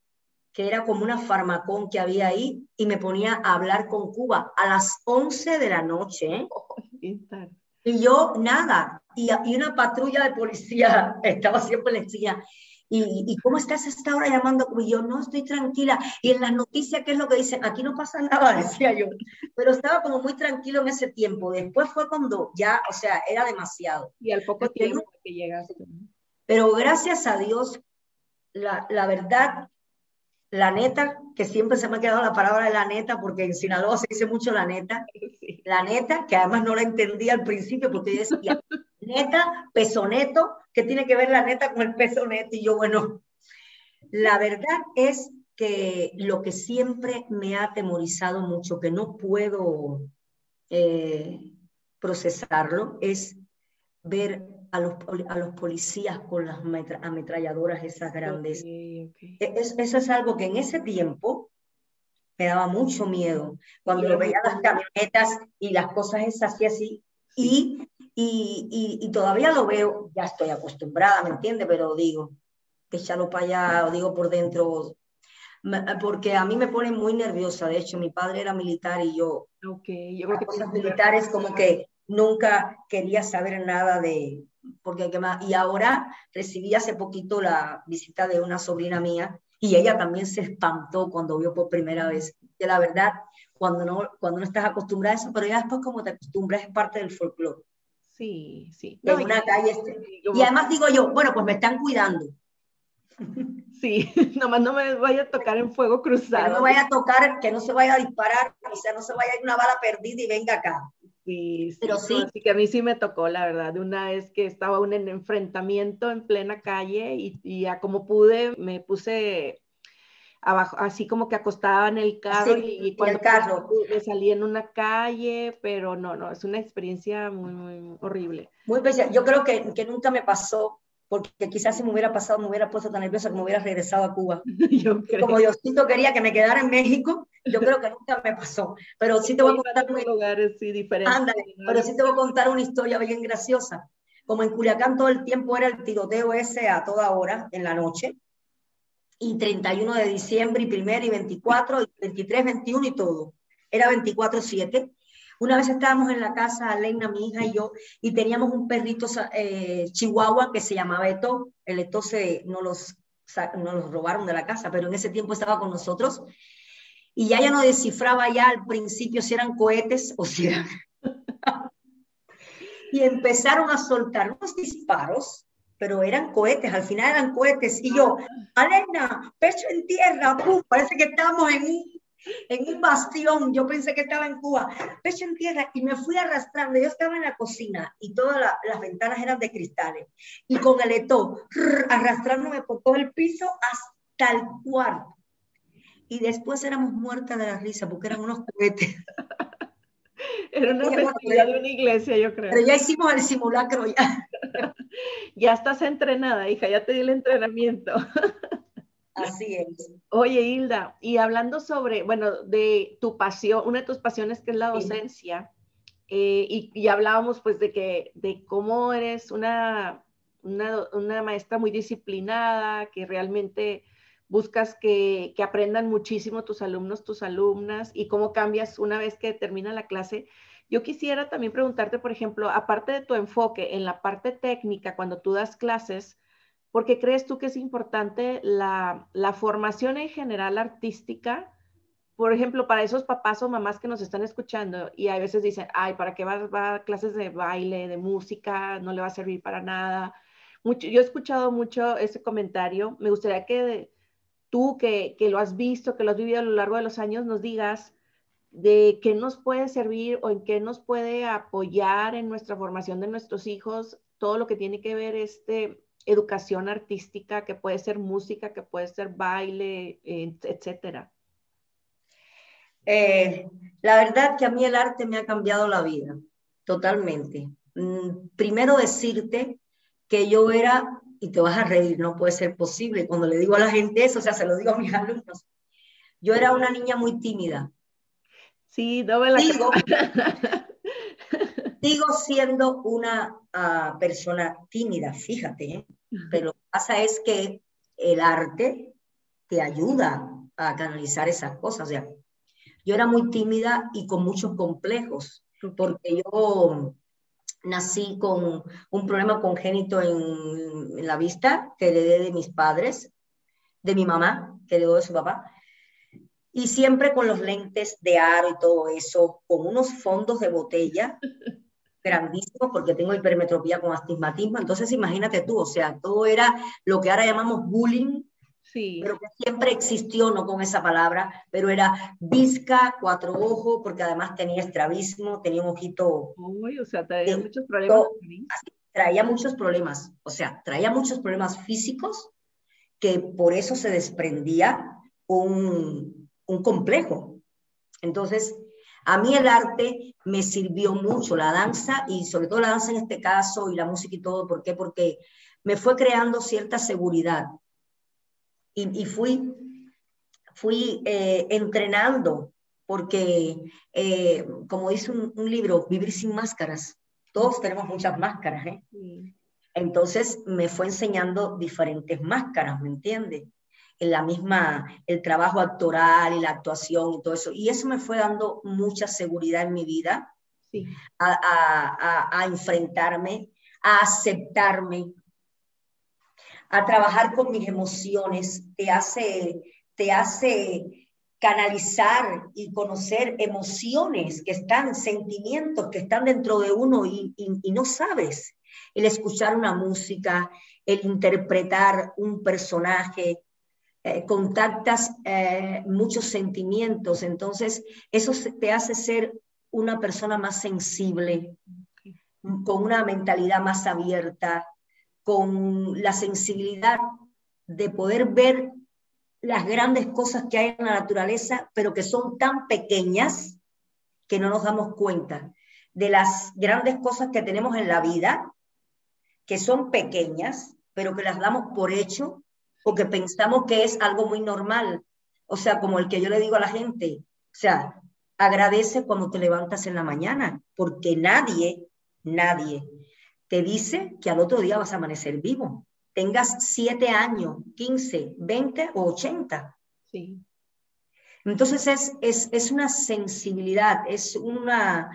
que era como una farmacón que había ahí, y me ponía a hablar con Cuba a las 11 de la noche. y yo, nada, y, y, una patrulla de policía estaba siempre en la esquina. ¿Y, cómo estás a esta hora llamando? Y yo, no, estoy tranquila. Y en las noticias, ¿qué es lo que dicen? Aquí no pasa nada, decía yo. Pero estaba como muy tranquilo en ese tiempo. Después fue cuando ya, o sea, era demasiado. Y al poco tiempo que llegaste. Pero gracias a Dios, la, la verdad, la neta, que siempre se me ha quedado la palabra de la neta, porque en Sinaloa se dice mucho la neta, la neta, que además no la entendía al principio, porque yo decía, neta, peso neto, ¿qué tiene que ver la neta con el peso neto? Y yo, bueno, la verdad es que lo que siempre me ha atemorizado mucho, que no puedo eh, procesarlo, es ver a los, a los policías con las ametralladoras esas grandes. E, eso es algo que en ese tiempo me daba mucho miedo. Cuando veía las camionetas y las cosas esas así, así. Y, y, y, todavía lo veo, ya estoy acostumbrada, ¿me entiende? Pero digo, échalo para allá, o digo por dentro, porque a mí me pone muy nerviosa. De hecho, mi padre era militar y yo, okay, yo creo que cosas militares como que nunca quería saber nada de, porque y ahora recibí hace poquito la visita de una sobrina mía y ella también se espantó cuando vio por primera vez. Que la verdad, cuando no, cuando no estás acostumbrada a eso, pero ya después como te acostumbras es parte del folclore. Sí, sí. En una calle. Este, y además digo yo, bueno, pues me están cuidando. Sí, nomás no me vaya a tocar en fuego cruzado. Que no vaya a tocar, que no se vaya a disparar, o sea, no se vaya a ir una bala perdida y venga acá. Sí, sí, pero sí. Así que a mí sí me tocó, la verdad, de una vez que estaba un en enfrentamiento en plena calle y, y ya como pude me puse abajo, así como que acostaba en el carro y, cuando el carro. me salí en una calle, pero no, no, es una experiencia muy, muy horrible. Muy especial. Yo creo que, que nunca me pasó porque quizás si me hubiera pasado, me hubiera puesto tan nerviosa que me hubiera regresado a Cuba. Yo creo. Como Diosito quería que me quedara en México, yo creo que nunca me pasó. Pero sí te voy a contar una, lugares, sí, diferentes. pero sí te voy a contar una historia bien graciosa. Como en Culiacán todo el tiempo era el tiroteo ese a toda hora, en la noche, y 31 de diciembre, y 1 y 24, y 23, 21 y todo. Era 24-7. Una vez estábamos en la casa, Leina, mi hija y yo, y teníamos un perrito eh, chihuahua que se llamaba Eto. El Eto se, no los, no los robaron de la casa, pero en ese tiempo estaba con nosotros. Y ya ya no descifraba ya al principio si eran cohetes o si eran... y empezaron a soltar unos disparos, pero eran cohetes, al final eran cohetes. Y yo, Alena, pecho en tierra, parece que estamos en un en un bastión, yo pensé que estaba en Cuba, pecho en tierra, y me fui arrastrando. Yo estaba en la cocina y todas las ventanas eran de cristales, y con el arrastrándome por todo el piso hasta el cuarto. Y después éramos muertas de la risa porque eran unos cohetes. Era una festividad de una iglesia, yo creo. Pero ya hicimos el simulacro ya. ya estás entrenada, hija, ya te di el entrenamiento. Así es. Oye, Hilda, y hablando sobre, bueno, de tu pasión, una de tus pasiones que es la docencia, eh, y, hablábamos pues de que, de cómo eres una, una, maestra muy disciplinada, que realmente buscas que, aprendan muchísimo tus alumnos, tus alumnas, y cómo cambias una vez que termina la clase. Yo quisiera también preguntarte, por ejemplo, aparte de tu enfoque en la parte técnica, cuando tú das clases, ¿Por qué crees tú que es importante la, formación en general artística? Por ejemplo, para esos papás o mamás que nos están escuchando y a veces dicen, ay, ¿para qué va, va a clases de baile, de música? No le va a servir para nada. Mucho, yo he escuchado mucho ese comentario. Me gustaría que tú, que, que lo has visto, que lo has vivido a lo largo de los años, nos digas de qué nos puede servir o en qué nos puede apoyar en nuestra formación de nuestros hijos, todo lo que tiene que ver este, educación artística, que puede ser música, que puede ser baile, etcétera? Eh, la verdad que a mí el arte me ha cambiado la vida, totalmente. Mm, primero decirte que yo era, y te vas a reír, no puede ser posible, cuando le digo a la gente eso, o sea, se lo digo a mis alumnos, yo era una niña muy tímida. Sí, no me la digo, Sigo siendo una ah, persona tímida, fíjate, ¿eh? pero lo que pasa es que el arte te ayuda a canalizar esas cosas. O sea, yo era muy tímida y con muchos complejos, porque yo nací con un problema congénito en, en la vista que heredé de mis padres, de mi mamá, que heredó de su papá, y siempre con los lentes de aro y todo eso, con unos fondos de botella grandísimo porque tengo hipermetropía con astigmatismo. Entonces, imagínate tú, o sea, todo era lo que ahora llamamos bullying, sí. pero que siempre existió, no con esa palabra, pero era visca, cuatro ojos, porque además tenía estrabismo, tenía un ojito. Uy, o sea, traía muchos problemas. traía muchos problemas, o sea, traía muchos problemas físicos que por eso se desprendía un, un complejo. Entonces, a mí el arte me sirvió mucho, la danza y sobre todo la danza en este caso y la música y todo. ¿Por qué? Porque me fue creando cierta seguridad y, fui, fui eh, entrenando porque, eh, como dice un, libro, vivir sin máscaras. Todos tenemos muchas máscaras, ¿eh? Entonces me fue enseñando diferentes máscaras, ¿me entiendes? en la misma, el trabajo actoral y la actuación y todo eso. Y eso me fue dando mucha seguridad en mi vida, a, a, enfrentarme, a aceptarme, a trabajar con mis emociones, te hace, te hace canalizar y conocer emociones que están, sentimientos que están dentro de uno y, y, no sabes. El escuchar una música, el interpretar un personaje, eh, contactas eh, muchos sentimientos, entonces eso te hace ser una persona más sensible, con una mentalidad más abierta, con la sensibilidad de poder ver las grandes cosas que hay en la naturaleza, pero que son tan pequeñas que no nos damos cuenta de las grandes cosas que tenemos en la vida, que son pequeñas, pero que las damos por hecho o que pensamos que es algo muy normal. O sea, como el que yo le digo a la gente, o sea, agradece cuando te levantas en la mañana, porque nadie, nadie te dice que al otro día vas a amanecer vivo. Tengas siete años, 15, 20 o 80. Sí. Entonces es, es, es una sensibilidad, es una,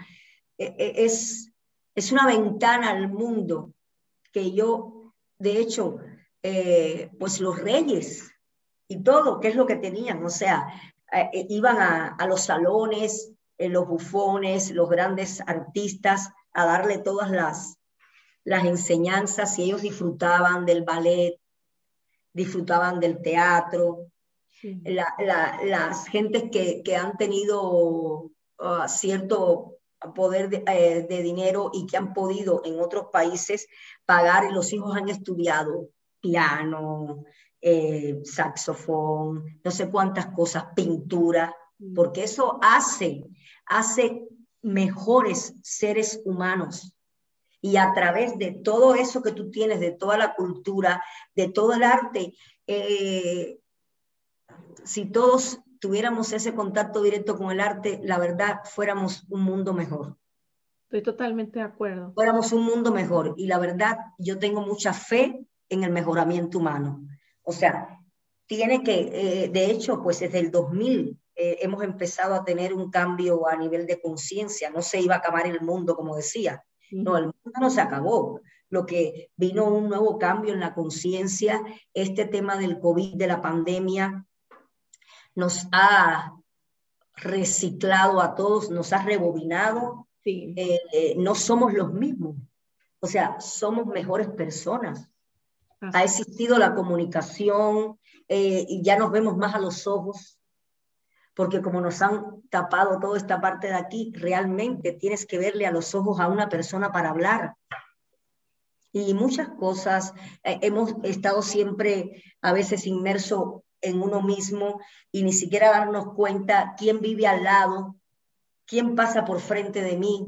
e, e, es, es una ventana al mundo que yo, de hecho, eh, pues los reyes y todo, ¿qué es lo que tenían? O sea, eh, eh, iban a, los salones, los bufones, los grandes artistas, a darle todas las, las enseñanzas y ellos disfrutaban del ballet, disfrutaban del teatro. las gentes que, que han tenido uh, cierto poder eh, de, dinero y que han podido en otros países pagar y los hijos han estudiado piano, eh, saxofón, no sé cuántas cosas, pintura, mm. porque eso hace, hace mejores seres humanos. Y a través de todo eso que tú tienes, de toda la cultura, de todo el arte, eh, si todos tuviéramos ese contacto directo con el arte, la verdad, fuéramos un mundo mejor. Estoy totalmente de acuerdo. Fuéramos un mundo mejor. Y la verdad, yo tengo mucha fe en el mejoramiento humano. O sea, tiene que, eh, de hecho, pues desde el 2000 eh, hemos empezado a tener un cambio a nivel de conciencia. No se iba a acabar el mundo, como decía. No, el mundo no se acabó. Lo que vino un nuevo cambio en la conciencia, este tema del COVID, de la pandemia, nos ha reciclado a todos, nos ha rebobinado. Eh, eh, no somos los mismos. O sea, somos mejores personas. Ha existido la comunicación eh, y ya nos vemos más a los ojos, porque como nos han tapado toda esta parte de aquí, realmente tienes que verle a los ojos a una persona para hablar. Y muchas cosas, hemos estado siempre a veces inmersos en uno mismo y ni siquiera darnos cuenta quién vive al lado, quién pasa por frente de mí.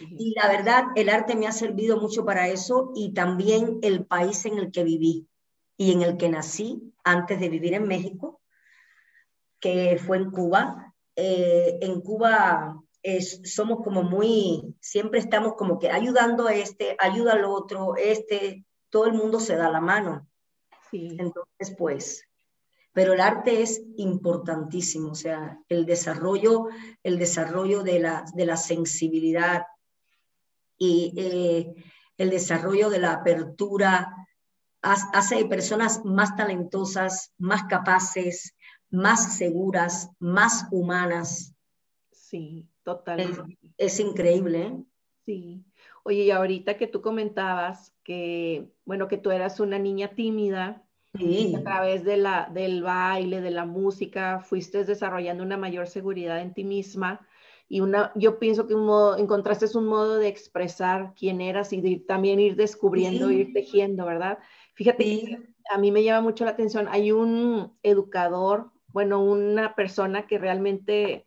Y la verdad, el arte me ha servido mucho para eso y también el país en el que viví y en el que nací antes de vivir en México, que fue en Cuba. Eh, en Cuba es, somos como muy, siempre estamos como que ayudando a este, ayuda al otro, este, todo el mundo se da la mano. Entonces, pues, pero el arte es importantísimo, o sea, el desarrollo, el desarrollo de la, de la sensibilidad y eh, el desarrollo de la apertura hace personas más talentosas, más capaces, más seguras, más humanas. Sí, totalmente. Es, es increíble. ¿eh? Sí. Oye, y ahorita que tú comentabas que, bueno, que tú eras una niña tímida, y a través de la, del baile, de la música, fuiste desarrollando una mayor seguridad en ti misma y una, yo pienso que un modo, encontraste un modo de expresar quién eras y también ir descubriendo, ir tejiendo, ¿verdad? Fíjate, a mí me llama mucho la atención, hay un educador, bueno, una persona que realmente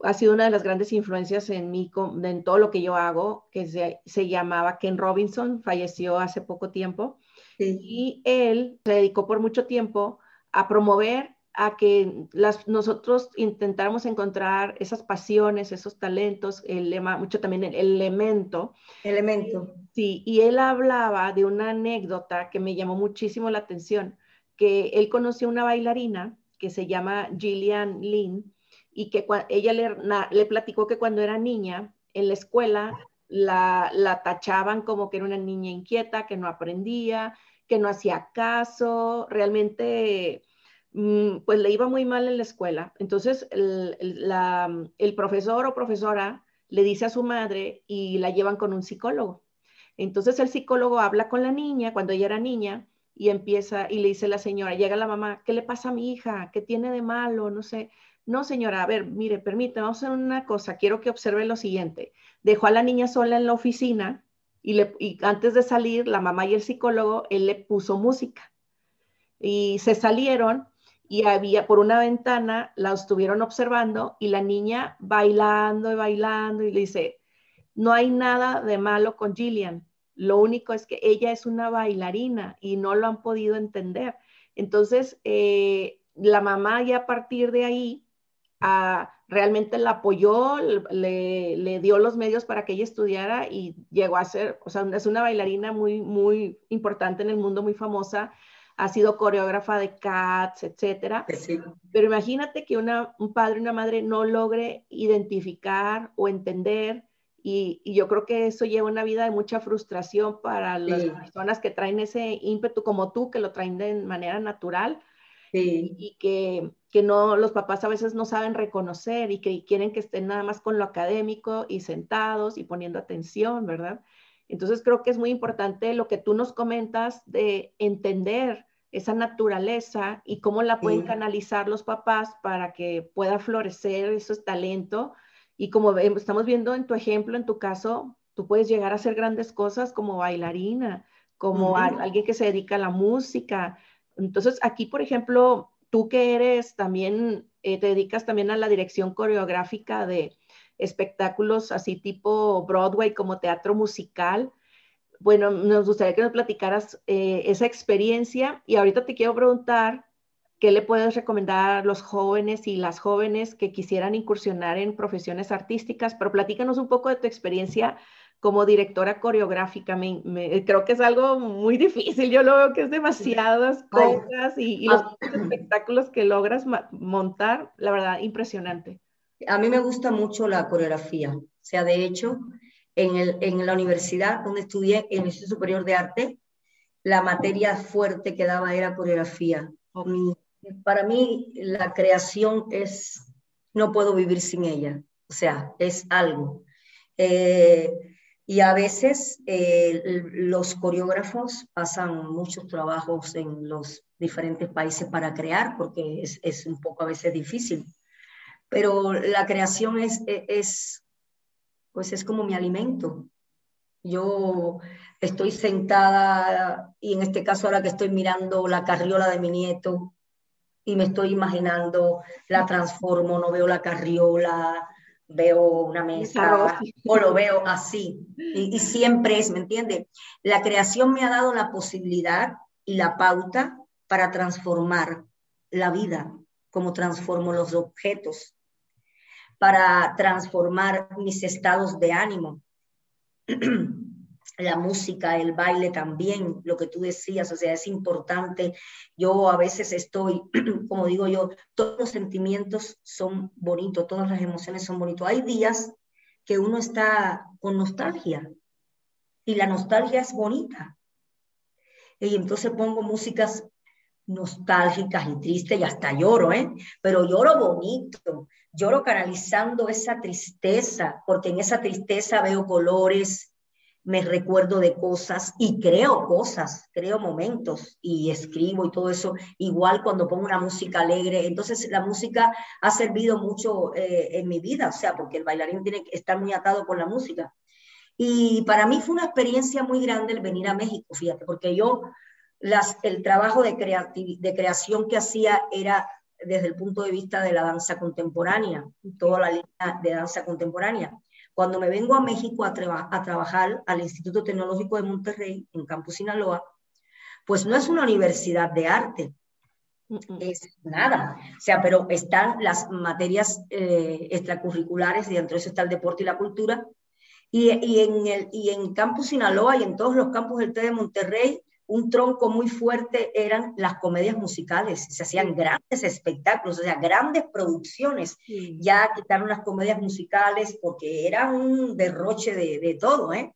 ha sido una de las grandes influencias en mí, en todo lo que yo hago, que se, se llamaba Ken Robinson, falleció hace poco tiempo. Y él se dedicó por mucho tiempo a promover a que las, nosotros intentáramos encontrar esas pasiones, esos talentos, el lema, mucho también el elemento. Elemento. Sí, y él hablaba de una anécdota que me llamó muchísimo la atención, que él conoció una bailarina que se llama Gillian Lynn, y que ella le, platicó que cuando era niña en la escuela la, la, tachaban como que era una niña inquieta, que no aprendía, que no hacía caso, realmente mm, pues le iba muy mal en la escuela. Entonces el, el profesor o profesora le dice a su madre y la llevan con un psicólogo. Entonces el psicólogo habla con la niña cuando ella era niña y empieza y le dice la señora, llega la mamá, ¿qué le pasa a mi hija? ¿Qué tiene de malo? No sé. No, señora, a ver, mire, permítame, vamos a hacer una cosa, quiero que observe lo siguiente. Dejó a la niña sola en la oficina y, le, y antes de salir, la mamá y el psicólogo, él le puso música. Y se salieron y había por una ventana, la estuvieron observando y la niña bailando y bailando y le dice, no hay nada de malo con Gillian, Lo único es que ella es una bailarina y no lo han podido entender. Entonces, eh, la mamá ya a partir de ahí realmente la apoyó, le, le, dio los medios para que ella estudiara y llegó a ser, o sea, es una bailarina muy, muy importante en el mundo, muy famosa, ha sido coreógrafa de Cats, etcétera. Pero imagínate que una, un padre y una madre no logre identificar o entender y, y, yo creo que eso lleva una vida de mucha frustración para las personas que traen ese ímpetu como tú, que lo traen de manera natural y, que, que, no, los papás a veces no saben reconocer y que quieren que estén nada más con lo académico y sentados y poniendo atención, ¿verdad? Entonces creo que es muy importante lo que tú nos comentas de entender esa naturaleza y cómo la pueden canalizar los papás para que pueda florecer ese talento. Y como estamos viendo en tu ejemplo, en tu caso, tú puedes llegar a hacer grandes cosas como bailarina, como alguien que se dedica a la música, entonces, aquí, por ejemplo, tú que eres también, eh, te dedicas también a la dirección coreográfica de espectáculos así tipo Broadway como teatro musical. Bueno, nos gustaría que nos platicaras eh, esa experiencia y ahorita te quiero preguntar qué le puedes recomendar a los jóvenes y las jóvenes que quisieran incursionar en profesiones artísticas, pero platícanos un poco de tu experiencia como directora coreográfica. Me, creo que es algo muy difícil. Yo lo veo que es demasiadas cosas y, los ah. espectáculos que logras montar, la verdad, impresionante. A mí me gusta mucho la coreografía. O sea, de hecho, en, el, en la universidad donde estudié, en el Instituto Superior de Arte, la materia fuerte que daba era coreografía. Para mí, la creación es, no puedo vivir sin ella. O sea, es algo. Eh, y a veces eh, los coreógrafos pasan muchos trabajos en los diferentes países para crear, porque es, es un poco a veces difícil. Pero la creación es, es, pues es como mi alimento. Yo estoy sentada y en este caso ahora que estoy mirando la carriola de mi nieto y me estoy imaginando, la transformo, no veo la carriola, veo una mesa o lo veo así. Y, siempre es, ¿me entiende? La creación me ha dado la posibilidad y la pauta para transformar la vida, como transformo los objetos, para transformar mis estados de ánimo. la música, el baile también, lo que tú decías, o sea, es importante. Yo a veces estoy, como digo yo, todos los sentimientos son bonitos, todas las emociones son bonitos. Hay días que uno está con nostalgia y la nostalgia es bonita. Y entonces pongo músicas nostálgicas y tristes y hasta lloro, ¿eh? Pero lloro bonito, lloro canalizando esa tristeza, porque en esa tristeza veo colores, me recuerdo de cosas y creo cosas, creo momentos y escribo y todo eso, igual cuando pongo una música alegre. Entonces la música ha servido mucho eh, en mi vida, o sea, porque el bailarín tiene que estar muy atado con la música. Y para mí fue una experiencia muy grande el venir a México, fíjate, porque yo las, el trabajo de, de creación que hacía era desde el punto de vista de la danza contemporánea, toda la línea de danza contemporánea. Cuando me vengo a México a, a trabajar al Instituto Tecnológico de Monterrey, en Campus Sinaloa, pues no es una universidad de arte, es nada. O sea, pero están las materias eh, extracurriculares, y dentro de eso está el deporte y la cultura. Y, y, en el, y en Campus Sinaloa y en todos los campus del TED de Monterrey un tronco muy fuerte eran las comedias musicales. Se hacían grandes espectáculos, o sea, grandes producciones. Ya quitaron las comedias musicales porque era un derroche de, de todo, ¿eh?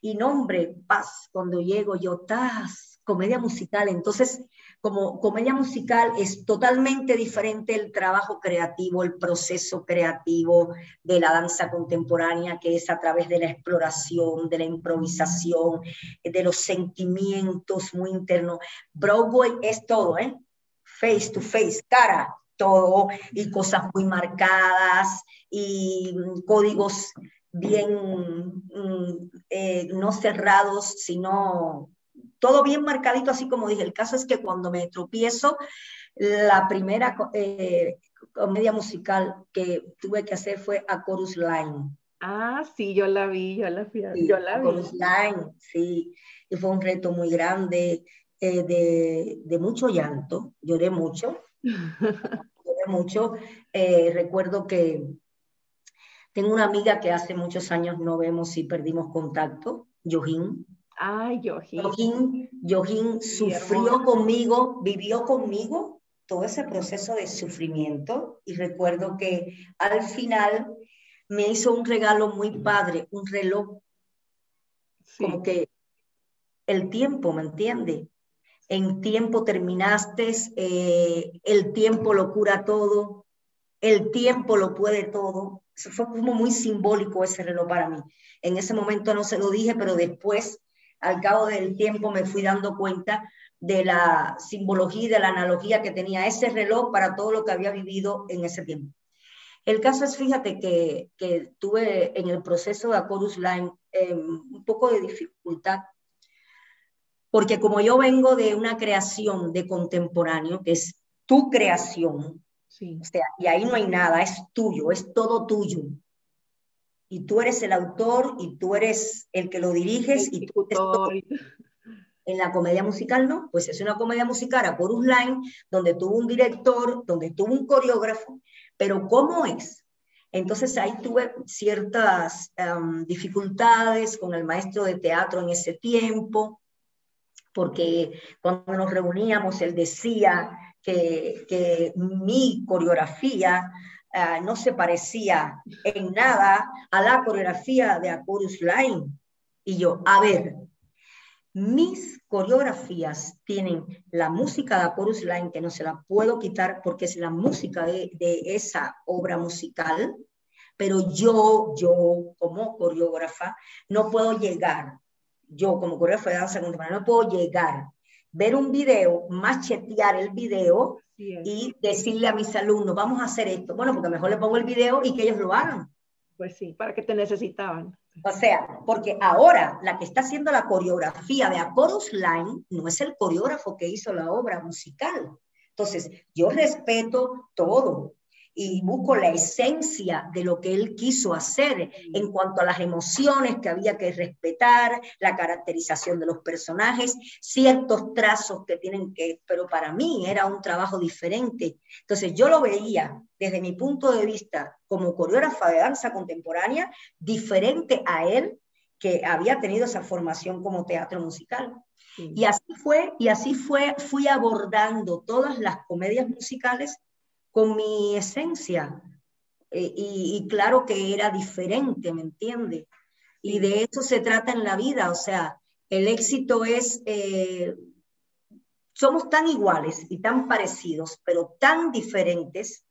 Y nombre, paz, cuando llego yo, tas, comedia musical. Entonces, como comedia musical es totalmente diferente el trabajo creativo, el proceso creativo de la danza contemporánea, que es a través de la exploración, de la improvisación, de los sentimientos muy internos. Broadway es todo, ¿eh? Face to face, cara, todo, y cosas muy marcadas, y códigos bien, mm, eh, no cerrados, sino todo bien marcadito, así como dije. El caso es que cuando me tropiezo, la primera eh, comedia musical que tuve que hacer fue A Chorus Line. Ah, sí, yo la vi, yo la, vi, yo la vi. Line, sí, y fue un reto muy grande, eh, de, de, mucho llanto, lloré mucho, lloré mucho. Eh, recuerdo que tengo una amiga que hace muchos años no vemos y perdimos contacto, Yohin. Ay, Yohin. Yohin, Yohin sufrió conmigo, vivió conmigo todo ese proceso de sufrimiento y recuerdo que al final me hizo un regalo muy padre, un reloj, como que el tiempo, ¿me entiende? En tiempo terminaste, eh, el tiempo lo cura todo, el tiempo lo puede todo. Eso fue como muy simbólico ese reloj para mí. En ese momento no se lo dije, pero después, al cabo del tiempo, me fui dando cuenta de la simbología y de la analogía que tenía ese reloj para todo lo que había vivido en ese tiempo. El caso es, fíjate, que, que tuve en el proceso de Chorus Line em, un poco de dificultad, porque como yo vengo de una creación de contemporáneo, que es tu creación, o sea, y ahí no hay nada, es tuyo, es todo tuyo. Y tú eres el autor y tú eres el que lo diriges y tú en la comedia musical no, pues es una comedia musical a chorus line, donde tuvo un director, donde tuvo un coreógrafo, pero ¿cómo es? Entonces ahí tuve ciertas um, dificultades con el maestro de teatro en ese tiempo, porque cuando nos reuníamos él decía que, que mi coreografía uh, no se parecía en nada a la coreografía de A Line. Y yo, a ver, mis coreografías tienen la música de Chorus Line, que no se la puedo quitar porque es la música de, esa obra musical, pero yo, yo como coreógrafa, no puedo llegar, yo como coreógrafa de danza contemporánea, no puedo llegar, ver un video, machetear el video y decirle a mis alumnos, vamos a hacer esto. Bueno, porque mejor le pongo el video y que ellos lo hagan. Pues sí, para que te necesitaban. O sea, porque ahora la que está haciendo la coreografía de A Chorus Line no es el coreógrafo que hizo la obra musical. Entonces, yo respeto todo, y busco la esencia de lo que él quiso hacer en cuanto a las emociones que había que respetar, la caracterización de los personajes, ciertos trazos que tienen que, pero para mí era un trabajo diferente. Entonces yo lo veía desde mi punto de vista como coreógrafa de danza contemporánea, diferente a él que había tenido esa formación como teatro musical. Y así fue, y así fue, fui abordando todas las comedias musicales con mi esencia. Eh, y, claro que era diferente, ¿me entiende? Y de eso se trata en la vida, o sea, el éxito es, eh, somos tan iguales y tan parecidos, pero tan diferentes,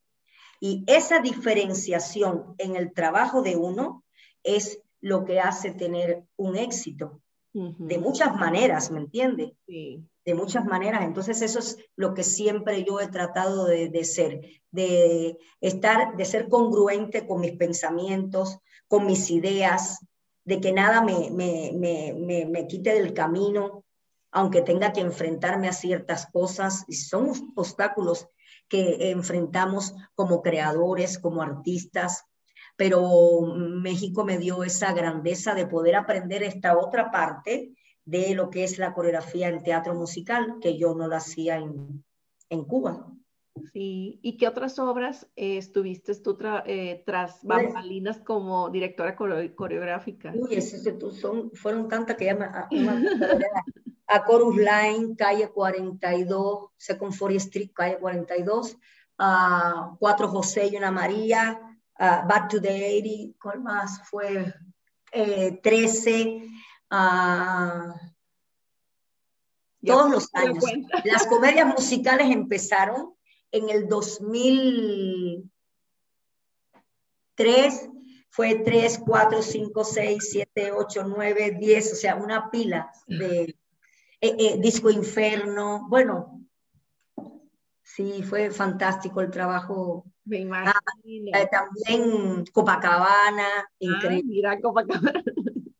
y esa diferenciación en el trabajo de uno es lo que hace tener un éxito, de muchas maneras, ¿me entiende? Sí de muchas maneras. Entonces eso es lo que siempre yo he tratado de, ser, de estar, de ser congruente con mis pensamientos, con mis ideas, de que nada me, me, me, me quite del camino, aunque tenga que enfrentarme a ciertas cosas. Y son obstáculos que enfrentamos como creadores, como artistas, pero México me dio esa grandeza de poder aprender esta otra parte de lo que es la coreografía en teatro musical, que yo no lo hacía en, en Cuba. Sí, ¿y qué otras obras eh, estuviste tú eh, tras pues bambalinas como directora coreográfica? Uy, son, fueron tantas que ya me, a, a Chorus Line, calle 42, Second 40 Street, calle 42, a Cuatro José y una María, Back to the 80, ¿cuál más fue? 13, eh, todos los años. Las comedias musicales empezaron en el 2003, fue 3, 4, 5, 6, 7, 8, 9, 10, o sea, una pila de eh, eh, Disco Inferno. Bueno, sí, fue fantástico el trabajo. Me ah, eh, también Copacabana, increíble. mira, Copacabana.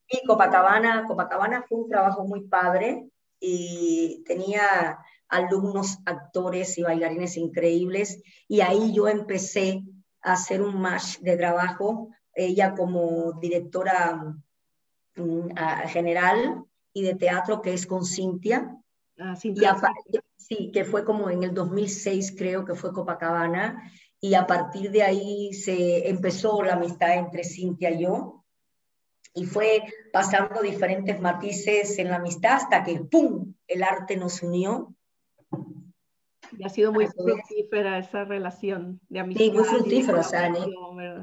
Y Copacabana, Copacabana fue un trabajo muy padre y tenía alumnos, actores y bailarines increíbles. Y ahí yo empecé a hacer un match de trabajo ella como directora mm, general y de teatro, que es con Cintia. Ah, Cintia. sí, que fue como en el 2006, creo que fue Copacabana, y a partir de ahí se empezó la amistad entre Cintia y yo, y fue pasando diferentes matices en la amistad hasta que, ¡pum!, el arte nos unió. Y ha sido muy fructífera esa relación de amistad. Sí, muy fructífera, o sea,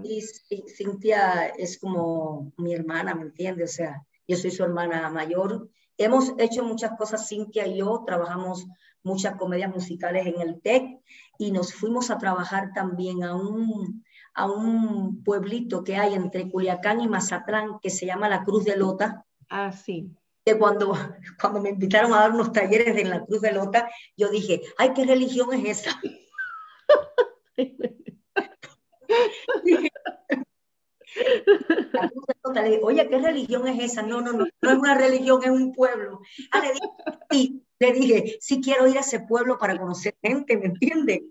y, Cintia es como mi hermana, ¿me entiendes? O sea, yo soy su hermana mayor. Hemos hecho muchas cosas, Cintia y yo, trabajamos muchas comedias musicales en el TEC y nos fuimos a trabajar también a un, a un pueblito que hay entre Culiacán y Mazatlán que se llama la Cruz de Lota. Ah, sí. Que cuando, cuando me invitaron a dar unos talleres en la Cruz de Lota, yo dije, ay, ¿qué religión es esa? Oye, ¿qué religión es esa? No, no, no, no es una religión, es un pueblo. Ah, le dije, sí, le dije, sí quiero ir a ese pueblo para conocer gente, ¿me entiende?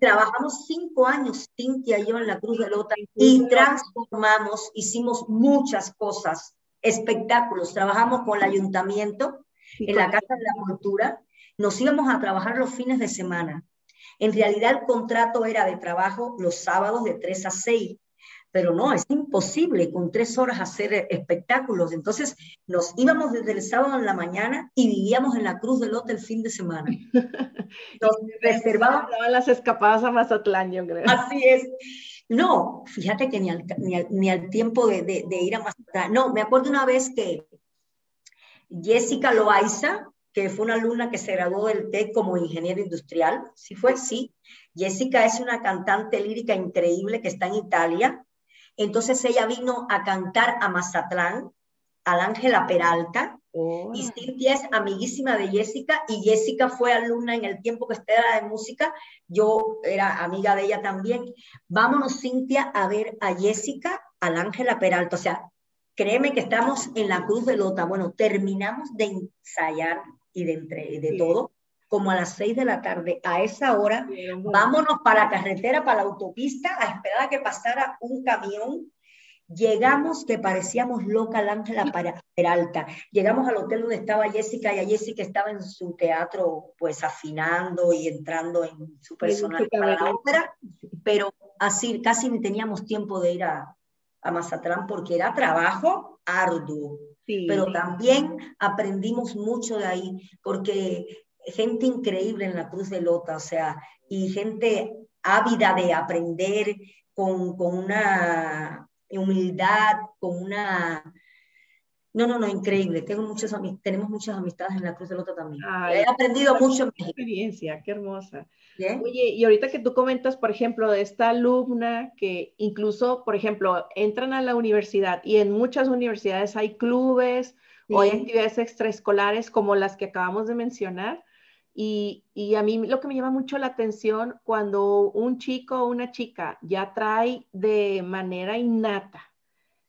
Trabajamos cinco años, Cintia y yo, en la Cruz de Lota y transformamos, hicimos muchas cosas, espectáculos. Trabajamos con el ayuntamiento, en la Casa de la Cultura. Nos íbamos a trabajar los fines de semana. En realidad el contrato era de trabajo los sábados de 3 a 6 pero no, es imposible con tres horas hacer espectáculos. Entonces nos íbamos desde el sábado en la mañana y vivíamos en la Cruz del Lote el fin de semana. Nos reservábamos las escapadas a Mazatlán, yo creo. Así es. No, fíjate que ni al, ni al, tiempo de, de, de, ir a Mazatlán. No, me acuerdo una vez que Jessica Loaiza, que fue una alumna que se graduó del TEC como ingeniero industrial, ¿sí fue? Sí. Jessica es una cantante lírica increíble que está en Italia entonces ella vino a cantar a Mazatlán, al Ángela Peralta, y Cintia es amiguísima de Jessica, y Jessica fue alumna en el tiempo que estaba de música, yo era amiga de ella también. Vámonos, Cintia, a ver a Jessica, al Ángela Peralta, o sea, créeme que estamos en la Cruz de Lota. Bueno, terminamos de ensayar y de, entre, de todo, como a las seis de la tarde. A esa hora, vámonos para la carretera, para la autopista, a esperar a que pasara un camión. Llegamos que parecíamos loca Ángela Peralta. Llegamos al hotel donde estaba Jessica y a Jessica estaba en su teatro, pues afinando y entrando en su personal para la ópera, pero así casi ni teníamos tiempo de ir a, a Mazatlán porque era trabajo arduo. Pero también aprendimos mucho de ahí, porque gente increíble en la Cruz de Lota, o sea, y gente ávida de aprender con, con una humildad, con una... No, no, no, increíble. Tengo muchas tenemos muchas amistades en la Cruz de Lota también. He aprendido mucho en experiencia, qué hermosa. Oye, y ahorita que tú comentas, por ejemplo, de esta alumna que incluso, por ejemplo, entran a la universidad y en muchas universidades hay clubes o hay actividades extraescolares como las que acabamos de mencionar. Y, a mí lo que me llama mucho la atención cuando un chico o una chica ya trae de manera innata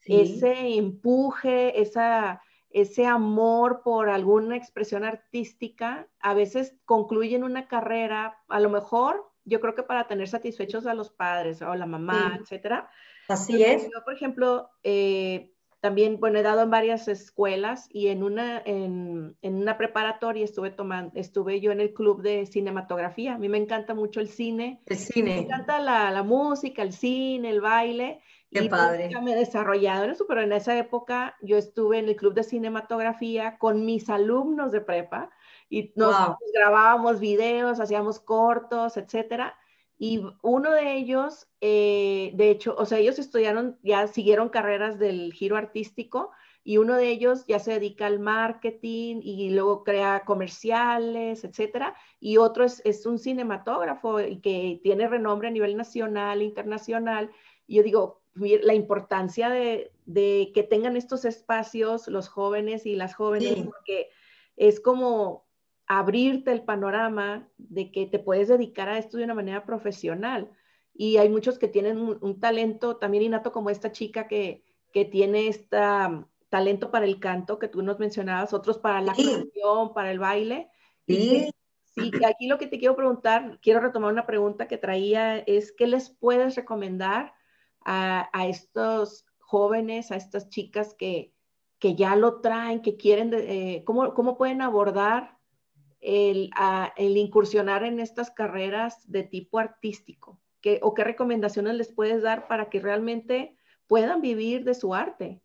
ese empuje, esa, ese amor por alguna expresión artística, a veces concluyen una carrera, a lo mejor yo creo que para tener satisfechos a los padres o la mamá, etcétera. Así es. Yo, por ejemplo, eh, también, bueno, he dado en varias escuelas y en una, en, en, una preparatoria estuve tomando, estuve yo en el club de cinematografía. A mí me encanta mucho el cine. El cine. Me encanta la, la música, el cine, el baile. Qué y padre. Me he desarrollado en eso, pero en esa época yo estuve en el club de cinematografía con mis alumnos de prepa y nos grabábamos videos, hacíamos cortos, etcétera. Y uno de ellos, eh, de hecho, o sea, ellos estudiaron, ya siguieron carreras del giro artístico y uno de ellos ya se dedica al marketing y luego crea comerciales, etcétera. Y otro es, es un cinematógrafo y que tiene renombre a nivel nacional, internacional. Y yo digo, la importancia de, de, que tengan estos espacios los jóvenes y las jóvenes, porque es como abrirte el panorama de que te puedes dedicar a esto de una manera profesional. Y hay muchos que tienen un, talento también innato como esta chica que, que tiene este talento para el canto que tú nos mencionabas, otros para la canción, para el baile. Sí. Sí, aquí lo que te quiero preguntar, quiero retomar una pregunta que traía, es ¿qué les puedes recomendar a, estos jóvenes, a estas chicas que, que ya lo traen, que quieren, eh, ¿cómo, ¿cómo, pueden abordar el, el, incursionar en estas carreras de tipo artístico? ¿Qué, ¿O qué recomendaciones les puedes dar para que realmente puedan vivir de su arte?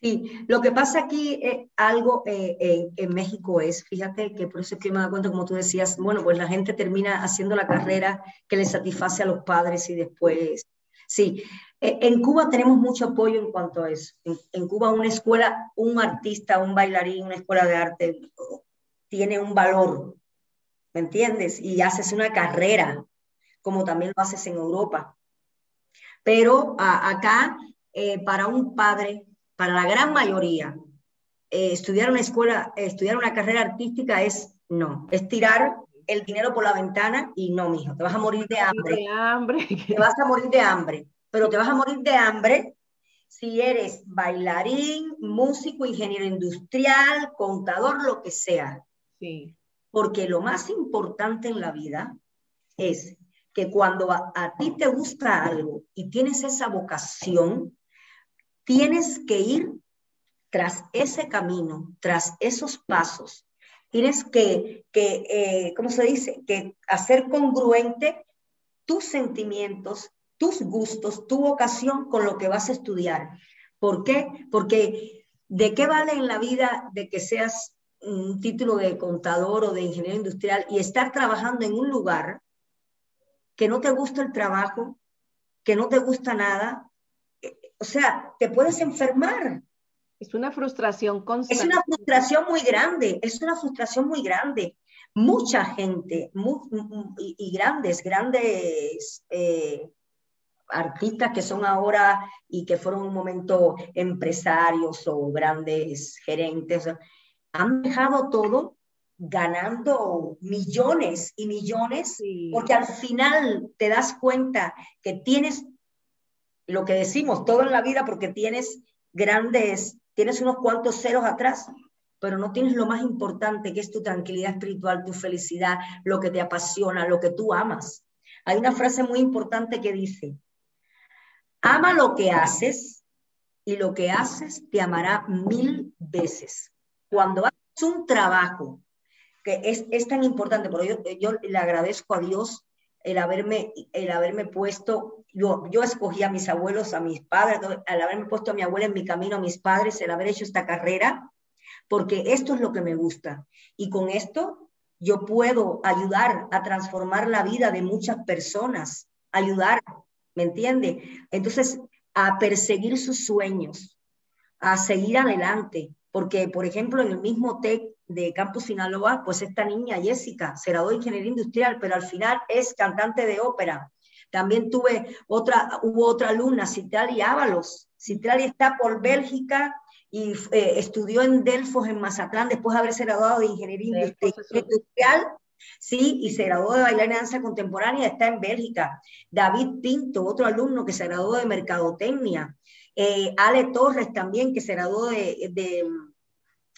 Sí, lo que pasa aquí, eh, algo eh, en México es, fíjate que por eso es que me da cuenta, como tú decías, bueno, pues la gente termina haciendo la carrera que le satisface a los padres y después, sí, eh, en Cuba tenemos mucho apoyo en cuanto a eso. En, Cuba una escuela, un artista, un bailarín, una escuela de arte tiene un valor, ¿me entiendes? Y haces una carrera, como también lo haces en Europa. Pero acá, para un padre para la gran mayoría, eh, estudiar una escuela, estudiar una carrera artística es no, es tirar el dinero por la ventana y no, mijo, te vas a morir de hambre. De hambre. Te vas a morir de hambre, pero te vas a morir de hambre si eres bailarín, músico, ingeniero industrial, contador, lo que sea. Sí. Porque lo más importante en la vida es que cuando a ti te gusta algo y tienes esa vocación, Tienes que ir tras ese camino, tras esos pasos. Tienes que, eh, ¿cómo se dice? Que hacer congruente tus sentimientos, tus gustos, tu vocación con lo que vas a estudiar. ¿Por qué? Porque ¿de qué vale en la vida de que seas un título de contador o de ingeniero industrial y estar trabajando en un lugar que no te gusta el trabajo, que no te gusta nada, o sea, te puedes enfermar. Es una frustración constante. Es una frustración muy grande, es una frustración muy grande. Mucha gente y, grandes, grandes eh, artistas que son ahora y que fueron un momento empresarios o grandes gerentes, han dejado todo ganando millones y millones, porque al final te das cuenta que tienes lo que decimos, todo en la vida porque tienes grandes, tienes unos cuantos ceros atrás, pero no tienes lo más importante que es tu tranquilidad espiritual, tu felicidad, lo que te apasiona, lo que tú amas. Hay una frase muy importante que dice, ama lo que haces y lo que haces te amará mil veces. Cuando haces un trabajo que es, es tan importante, porque yo, yo le agradezco a Dios el haberme, el haberme puesto, yo, yo escogí a mis abuelos, a mis padres, al haberme puesto a mi abuela en mi camino, a mis padres, el haber hecho esta carrera, porque esto es lo que me gusta. Y con esto yo puedo ayudar a transformar la vida de muchas personas, ayudar, ¿me entiende? Entonces, a perseguir sus sueños, a seguir adelante, porque, por ejemplo, en el mismo TEC de Campus Sinaloa, pues esta niña Jessica se graduó de ingeniería industrial, pero al final es cantante de ópera. También tuve otra, hubo otra alumna, Citrali Ábalos. Citrali está por Bélgica y eh, estudió en Delfos, en Mazatlán, después de haberse graduado de ingeniería industrial. Sí, y se graduó de bailar en danza contemporánea, está en Bélgica. David Pinto, otro alumno que se graduó de mercadotecnia. Eh, Ale Torres también, que se graduó de, de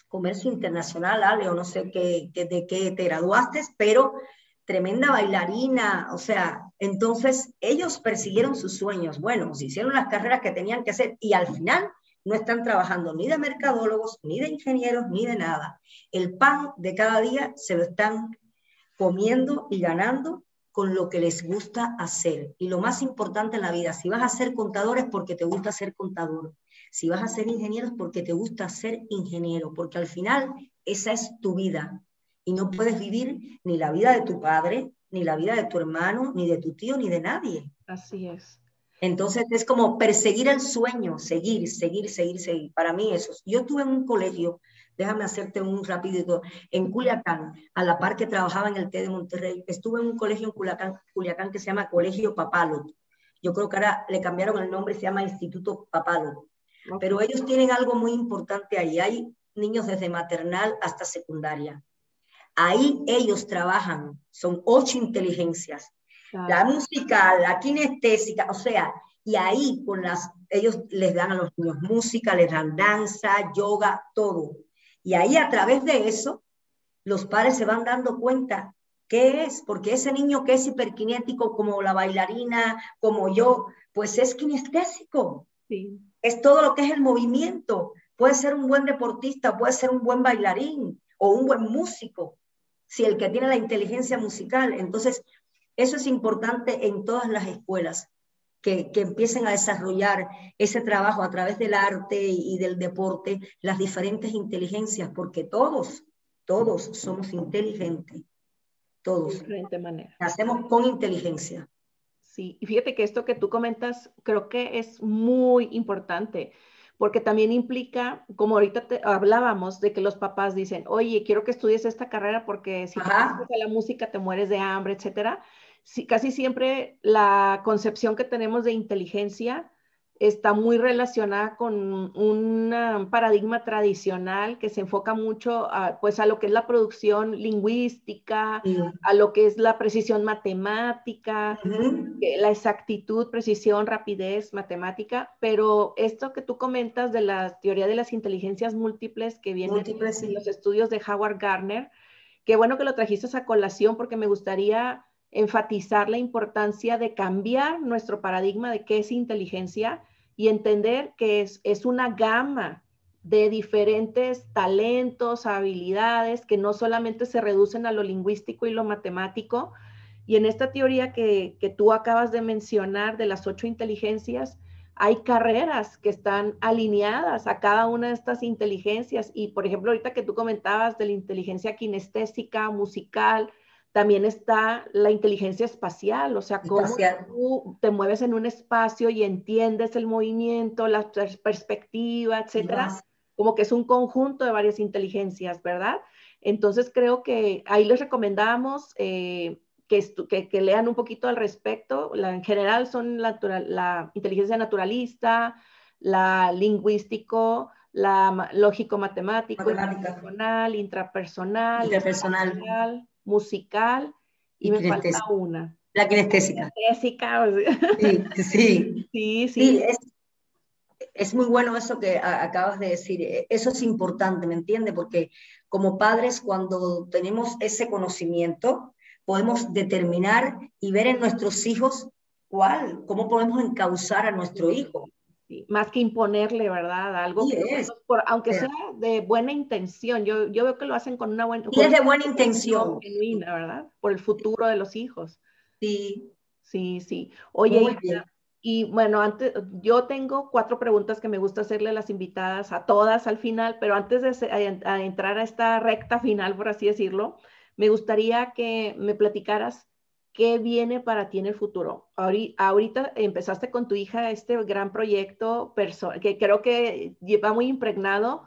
comercio internacional, Ale, o no sé qué, de qué te graduaste, pero tremenda bailarina, o sea, entonces ellos persiguieron sus sueños, bueno, se hicieron las carreras que tenían que hacer y al final no están trabajando ni de mercadólogos, ni de ingenieros, ni de nada. El pan de cada día se lo están comiendo y ganando con lo que les gusta hacer. Y lo más importante en la vida, si vas a ser contador es porque te gusta ser contador. Si vas a ser ingeniero es porque te gusta ser ingeniero, porque al final esa es tu vida y no puedes vivir ni la vida de tu padre, ni la vida de tu hermano, ni de tu tío, ni de nadie. Así es. Entonces es como perseguir el sueño, seguir, seguir, seguir, seguir. Para mí eso. Yo estuve en un colegio, déjame hacerte un rapidito, en Culiacán, a la par que trabajaba en el T de Monterrey, estuve en un colegio en Culiacán, Culiacán que se llama Colegio Papalot. Yo creo que ahora le cambiaron el nombre, se llama Instituto Pero ellos tienen algo muy importante ahí. Hay niños desde maternal hasta secundaria. Ahí ellos trabajan, son ocho inteligencias. La musical, la kinestésica, o sea, y ahí con las, ellos les dan a los niños música, les dan danza, yoga, todo. Y ahí a través de eso, los padres se van dando cuenta ¿Qué es? Porque ese niño que es hiperkinético como la bailarina, como yo, pues es kinestésico. Sí. Es todo lo que es el movimiento. Puede ser un buen deportista, puede ser un buen bailarín o un buen músico, si el que tiene la inteligencia musical. Entonces, eso es importante en todas las escuelas, que, empiecen a desarrollar ese trabajo a través del arte y, del deporte, las diferentes inteligencias, porque todos, todos somos inteligentes. Todos. De diferente manera. Hacemos con inteligencia. Sí, y fíjate que esto que tú comentas creo que es muy importante porque también implica, como ahorita te hablábamos, de que los papás dicen, oye, quiero que estudies esta carrera porque si te a la música te mueres de hambre, etcétera. casi siempre la concepción que tenemos de inteligencia está muy relacionada con un paradigma tradicional que se enfoca mucho a, pues a lo que es la producción lingüística, a lo que es la precisión matemática, la exactitud, precisión, rapidez matemática, pero esto que tú comentas de la teoría de las inteligencias múltiples que viene en los estudios de Howard Gardner, qué bueno que lo trajiste a colación porque me gustaría enfatizar la importancia de cambiar nuestro paradigma de qué es inteligencia y entender que es, es una gama de diferentes talentos, habilidades que no solamente se reducen a lo lingüístico y lo matemático. Y en esta teoría que, que tú acabas de mencionar de las ocho inteligencias, hay carreras que están alineadas a cada una de estas inteligencias. Y por ejemplo, ahorita que tú comentabas de la inteligencia kinestésica, musical, también está la inteligencia espacial, o sea, cómo tú te mueves en un espacio y entiendes el movimiento, la perspectiva, etcétera. Como que es un conjunto de varias inteligencias, ¿verdad? Entonces creo que ahí les recomendamos eh, que, que, lean un poquito al respecto. La, en general son la, la inteligencia naturalista, la lingüístico, la lógico-matemático, intrapersonal, intrapersonal, intrapersonal musical y, me falta una. La kinestésica. Kinestésica. Sí, sí. sí, sí. es, muy bueno eso que acabas de decir. E, eso es importante, ¿me entiendes? Porque como padres, cuando tenemos ese conocimiento, podemos determinar y ver en nuestros hijos cuál, cómo podemos encauzar a nuestro hijo más que imponerle, ¿verdad? Algo que, aunque sea de buena intención, yo, yo veo que lo hacen con una buena... Y es de buena intención. Genuina, ¿verdad? Por el futuro de los hijos. Sí. Sí, sí. Oye, y bueno, antes, yo tengo cuatro preguntas que me gusta hacerle a las invitadas, a todas al final, pero antes de entrar a esta recta final, por así decirlo, me gustaría que me platicaras ¿Qué viene para ti en el futuro? Ahorita empezaste con tu hija este gran proyecto que creo que lleva muy impregnado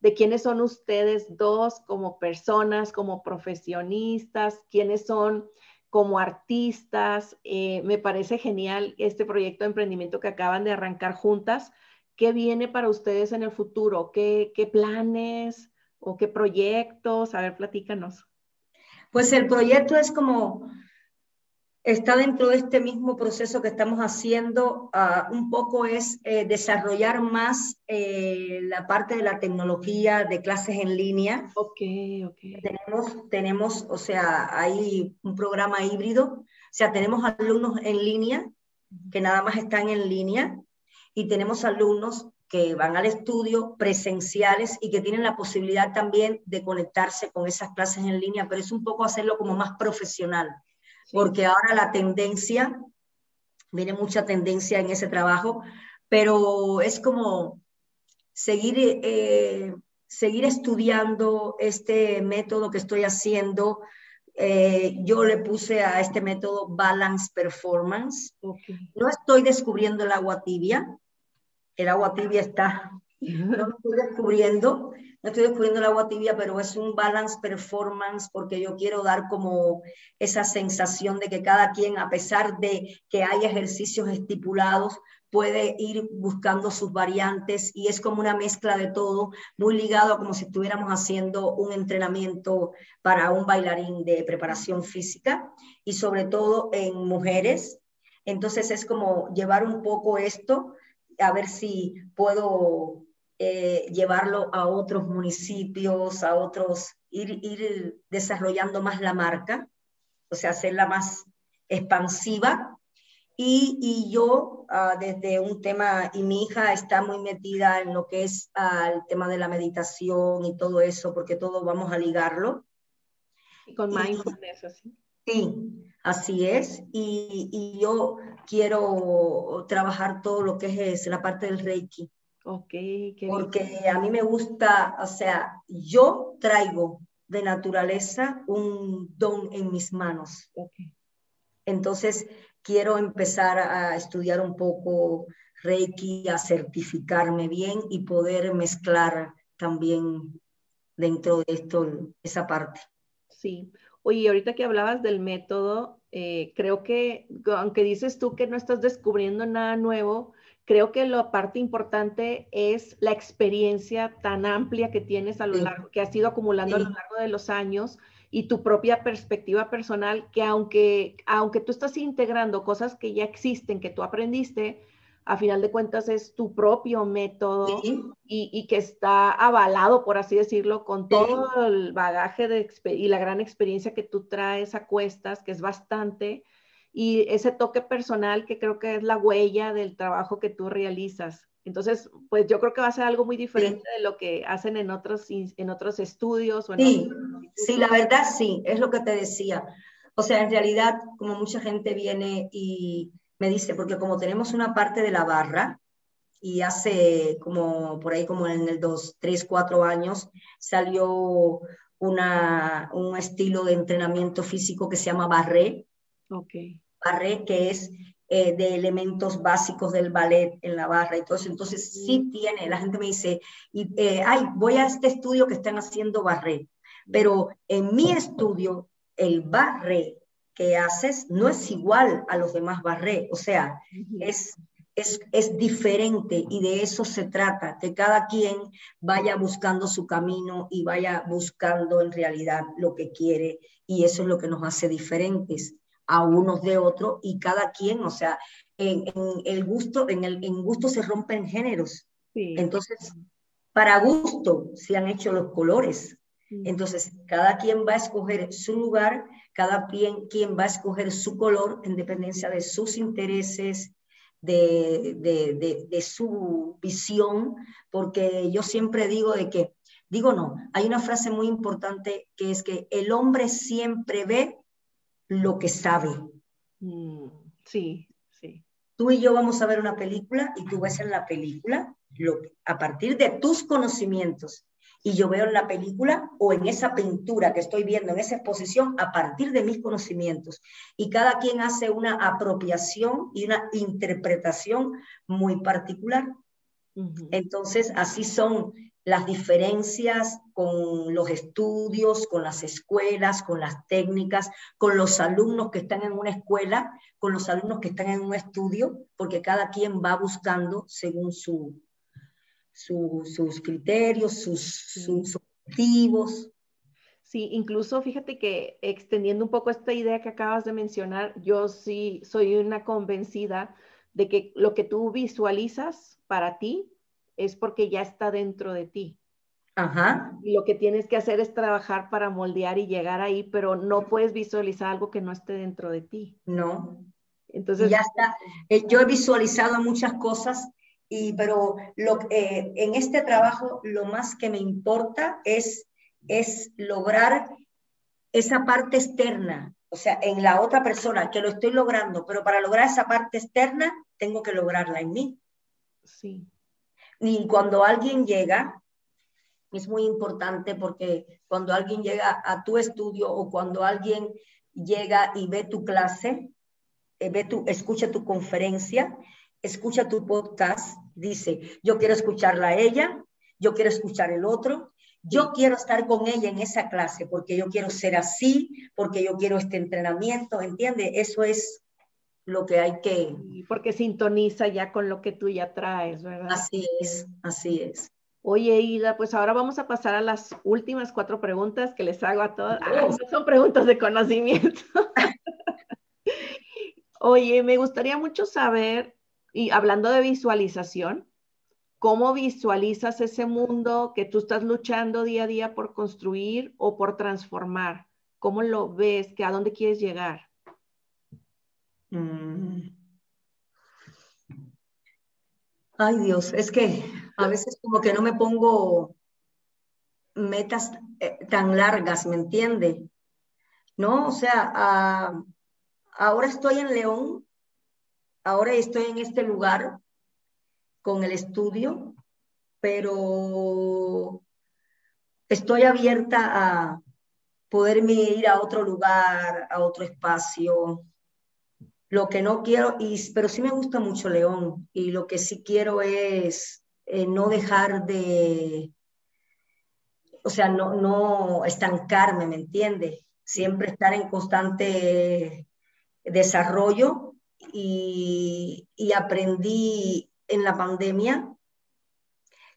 de quiénes son ustedes dos como personas, como profesionistas, quiénes son como artistas. Eh, me parece genial este proyecto de emprendimiento que acaban de arrancar juntas. ¿Qué viene para ustedes en el futuro? ¿Qué, qué planes o qué proyectos? A ver, platícanos. Pues el proyecto es como está dentro de este mismo proceso que estamos haciendo, ah, un poco es eh, desarrollar más eh, la parte de la tecnología de clases en línea. Ok, ok. Tenemos, tenemos, o sea, hay un programa híbrido, o sea, tenemos alumnos en línea que nada más están en línea y tenemos alumnos que van al estudio presenciales y que tienen la posibilidad también de conectarse con esas clases en línea, pero es un poco hacerlo como más profesional porque ahora la tendencia, viene mucha tendencia en ese trabajo, pero es como seguir, eh, seguir estudiando este método que estoy haciendo. Eh, yo le puse a este método Balance Performance. No estoy descubriendo el agua tibia, el agua tibia está, no lo estoy descubriendo, no estoy descubriendo el agua tibia, pero es un balance performance porque yo quiero dar como esa sensación de que cada quien, a pesar de que hay ejercicios estipulados, puede ir buscando sus variantes y es como una mezcla de todo, muy ligado a como si estuviéramos haciendo un entrenamiento para un bailarín de preparación física y sobre todo en mujeres. Entonces es como llevar un poco esto, a ver si puedo eh, llevarlo a otros municipios, a otros, ir, ir desarrollando más la marca o sea, hacerla más expansiva. Y, yo, ah, desde un tema, y mi hija está muy metida en lo que es ah, el tema de la meditación y todo eso, porque todo vamos a ligarlo. Y con mindfulness, así. Sí, así es. Y, y, yo quiero trabajar todo lo que es la parte del Reiki. Ok, qué Porque a mí me gusta, o sea, yo traigo de naturaleza un don en mis manos. Okay. Entonces, quiero empezar a estudiar un poco Reiki, a certificarme bien y poder mezclar también dentro de esto esa parte. Sí. Oye, ahorita que hablabas del método, eh, creo que, aunque dices tú que no estás descubriendo nada nuevo, creo que la parte importante es la experiencia tan amplia que tienes a lo largo, que has ido acumulando a lo largo de los años y tu propia perspectiva personal, que aunque, aunque tú estás integrando cosas que ya existen, que tú aprendiste, a final de cuentas es tu propio método y, que está avalado, por así decirlo, con todo el bagaje de, y la gran experiencia que tú traes a cuestas, que es bastante y ese toque personal que creo que es la huella del trabajo que tú realizas. Entonces, pues yo creo que va a ser algo muy diferente de lo que hacen en otros, en otros estudios. O en sí, sí, la verdad sí, es lo que te decía. O sea, en realidad, como mucha gente viene y me dice, porque como tenemos una parte de la barra, y hace como por ahí como en el 2, 3, 4 años salió una, un estilo de entrenamiento físico que se llama barré. Okay barré, que es eh, de elementos básicos del ballet en la barra y todo eso. Entonces sí tiene, la gente me dice, y, eh, ay, voy a este estudio que están haciendo barré, pero en mi estudio el barré que haces no es igual a los demás barré, o sea, es, es, es, diferente y de eso se trata, que cada quien vaya buscando su camino y vaya buscando en realidad lo que quiere y eso es lo que nos hace diferentes a unos de otros y cada quien, o sea, en, el gusto, en el en gusto se rompen géneros. Entonces, para gusto se han hecho los colores. Entonces, cada quien va a escoger su lugar, cada quien, quien va a escoger su color en dependencia de sus intereses, de, de, de, su visión, porque yo siempre digo de que, digo no, hay una frase muy importante que es que el hombre siempre ve lo que sabe. Mm, sí, sí. Tú y yo vamos a ver una película y tú ves en la película lo, a partir de tus conocimientos y yo veo en la película o en esa pintura que estoy viendo, en esa exposición, a partir de mis conocimientos. Y cada quien hace una apropiación y una interpretación muy particular. Entonces, así son las diferencias con los estudios, con las escuelas, con las técnicas, con los alumnos que están en una escuela, con los alumnos que están en un estudio, porque cada quien va buscando según su, sus criterios, sus, objetivos. Sí, incluso fíjate que extendiendo un poco esta idea que acabas de mencionar, yo sí soy una convencida de que lo que tú visualizas para ti es porque ya está dentro de ti. Ajá. Y lo que tienes que hacer es trabajar para moldear y llegar ahí, pero no puedes visualizar algo que no esté dentro de ti. No. Entonces. Ya está. Eh, yo he visualizado muchas cosas, y, pero lo, eh, en este trabajo lo más que me importa es, es lograr esa parte externa, o sea, en la otra persona que lo estoy logrando, pero para lograr esa parte externa tengo que lograrla en mí. Sí. Y cuando alguien llega, es muy importante porque cuando alguien llega a tu estudio o cuando alguien llega y ve tu clase, eh, ve tu, escucha tu conferencia, escucha tu podcast, dice, yo quiero escucharla a ella, yo quiero escuchar el otro, yo quiero estar con ella en esa clase porque yo quiero ser así, porque yo quiero este entrenamiento, ¿entiende? Eso es lo que hay que... Porque sintoniza ya con lo que tú ya traes, ¿verdad? Así es, así es. Oye, Ida, pues ahora vamos a pasar a las últimas cuatro preguntas que les hago a todos. Ah, son preguntas de conocimiento. Oye, me gustaría mucho saber, y hablando de visualización, ¿cómo visualizas ese mundo que tú estás luchando día a día por construir o por transformar? ¿Cómo lo ves? ¿Que ¿A dónde quieres llegar? Mm. Ay Dios, es que a veces como que no me pongo metas eh, tan largas, ¿me entiende? No, o sea, ah, ahora estoy en León, ahora estoy en este lugar con el estudio, pero estoy abierta a poderme ir a otro lugar, a otro espacio. Lo que no quiero, y, pero sí me gusta mucho León, y lo que sí quiero es eh, no dejar de, o sea, no, no estancarme, ¿me entiende? Siempre estar en constante desarrollo y, aprendí en la pandemia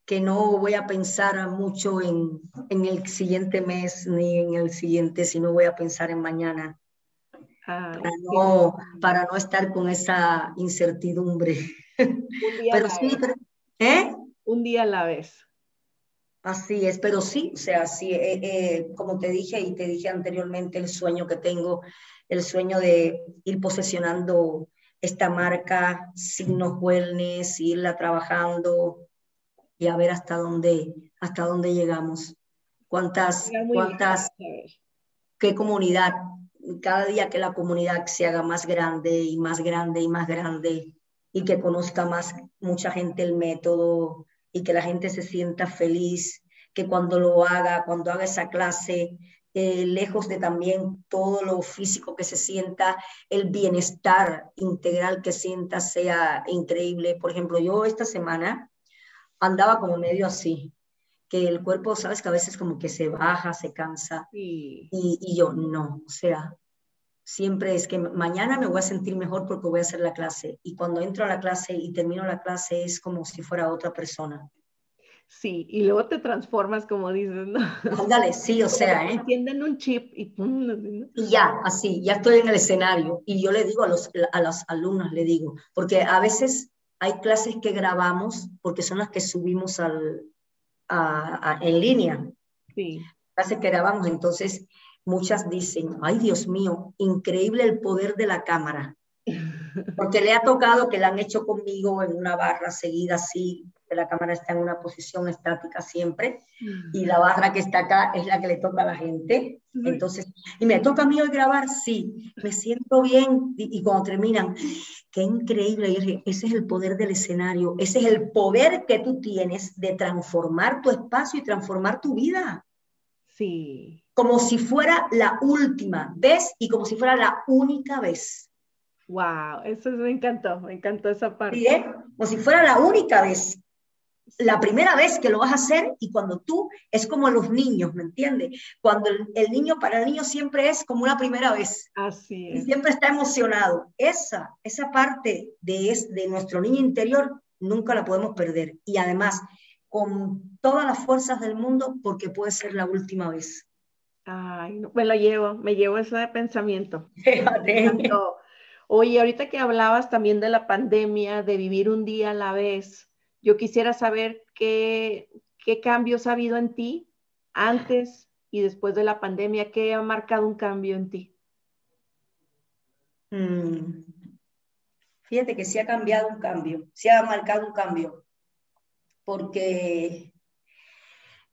que no voy a pensar mucho en, el siguiente mes ni en el siguiente, sino voy a pensar en mañana. Para, no, para no estar con esa incertidumbre. Un día pero sí, ¿eh? Un día a la vez. Así es, pero sí, o sea, sí, eh, eh, como te dije y te dije anteriormente, el sueño que tengo, el sueño de ir posesionando esta marca, Signos Wellness, irla trabajando y a ver hasta dónde, hasta dónde llegamos. Cuántas, cuántas, qué comunidad, cada día que la comunidad se haga más grande y más grande y más grande y que conozca más mucha gente el método, y que la gente se sienta feliz, que cuando lo haga, cuando haga esa clase, eh, lejos de también todo lo físico que se sienta, el bienestar integral que sienta sea increíble. Por ejemplo, yo esta semana andaba como medio así, que el cuerpo, sabes que a veces como que se baja, se cansa, y, y yo no, o sea, siempre es que mañana me voy a sentir mejor porque voy a hacer la clase. Y cuando entro a la clase y termino la clase es como si fuera otra persona. Sí, y luego te transformas, como dices, ¿no? Ándale, sí, o sea, ¿eh? Entienden un chip y Y ya, así, ya estoy en el escenario. Y yo le digo a los, a los alumnos, le digo, porque a veces hay clases que grabamos porque son las que subimos al, en línea. Sí. Entonces muchas dicen, ay Dios mío, increíble el poder de la cámara. Porque le ha tocado que la han hecho conmigo en una barra seguida así, la cámara está en una posición estática siempre, y la barra que está acá es la que le toca a la gente. Entonces, y me toca a mí hoy grabar, sí, me siento bien, y, cuando terminan, qué increíble, ese es el poder del escenario, ese es el poder que tú tienes de transformar tu espacio y transformar tu vida. Sí como si fuera la última vez y como si fuera la única vez. Wow, eso me encantó, me encantó esa parte. ¿Sí, eh? Como si fuera la única vez. La primera vez que lo vas a hacer y cuando tú, es como los niños, ¿me entiendes? Cuando el, niño, para el niño siempre es como una primera vez. Así es. Y siempre está emocionado. Esa, esa parte de, es, de nuestro niño interior nunca la podemos perder. Y además, con todas las fuerzas del mundo, porque puede ser la última vez. Ay, me lo llevo, me llevo ese pensamiento. Oye, ahorita que hablabas también de la pandemia, de vivir un día a la vez, yo quisiera saber qué, qué cambios ha habido en ti antes y después de la pandemia, qué ha marcado un cambio en ti. Mm. Fíjate que sí ha cambiado un cambio, sí ha marcado un cambio, porque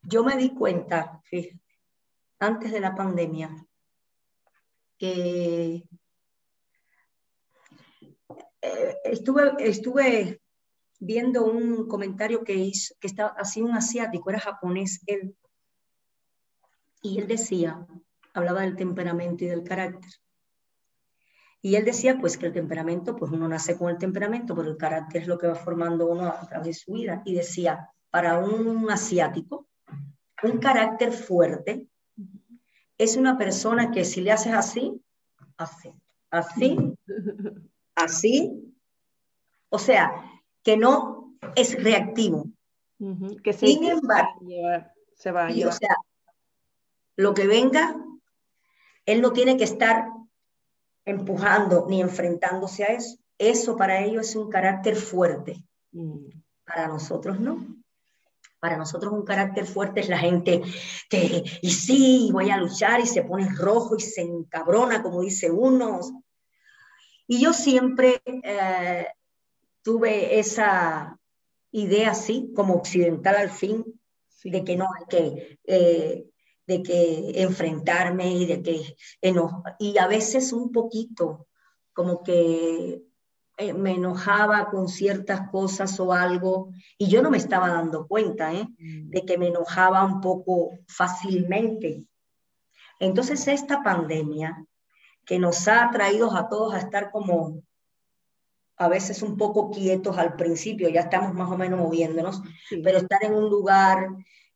yo me di cuenta, fíjate, antes de la pandemia, que eh, estuve, estuve viendo un comentario que hizo, que estaba así un asiático, era japonés él, y él decía, hablaba del temperamento y del carácter. Y él decía, pues, que el temperamento, pues uno nace con el temperamento, pero el carácter es lo que va formando uno a través de su vida. Y decía, para un asiático, un carácter fuerte es una persona que si le haces así, así, así, así, o sea, que no es reactivo. Que Sin embargo, se va a llevar. o sea, lo que venga, él no tiene que estar empujando ni enfrentándose a eso. Eso para ellos es un carácter fuerte. Mm. Para nosotros no. Para nosotros un carácter fuerte es la gente que, y sí, voy a luchar y se pone rojo y se encabrona, como dice uno. Y yo siempre eh, tuve esa idea así, como occidental al fin, de que no hay que, eh, de que enfrentarme y de que y a veces un poquito, como que eh, me enojaba con ciertas cosas o algo, y yo no me estaba dando cuenta ¿eh? Mm. de que me enojaba un poco fácilmente. Entonces esta pandemia que nos ha traído a todos a estar como a veces un poco quietos al principio, ya estamos más o menos moviéndonos, pero estar en un lugar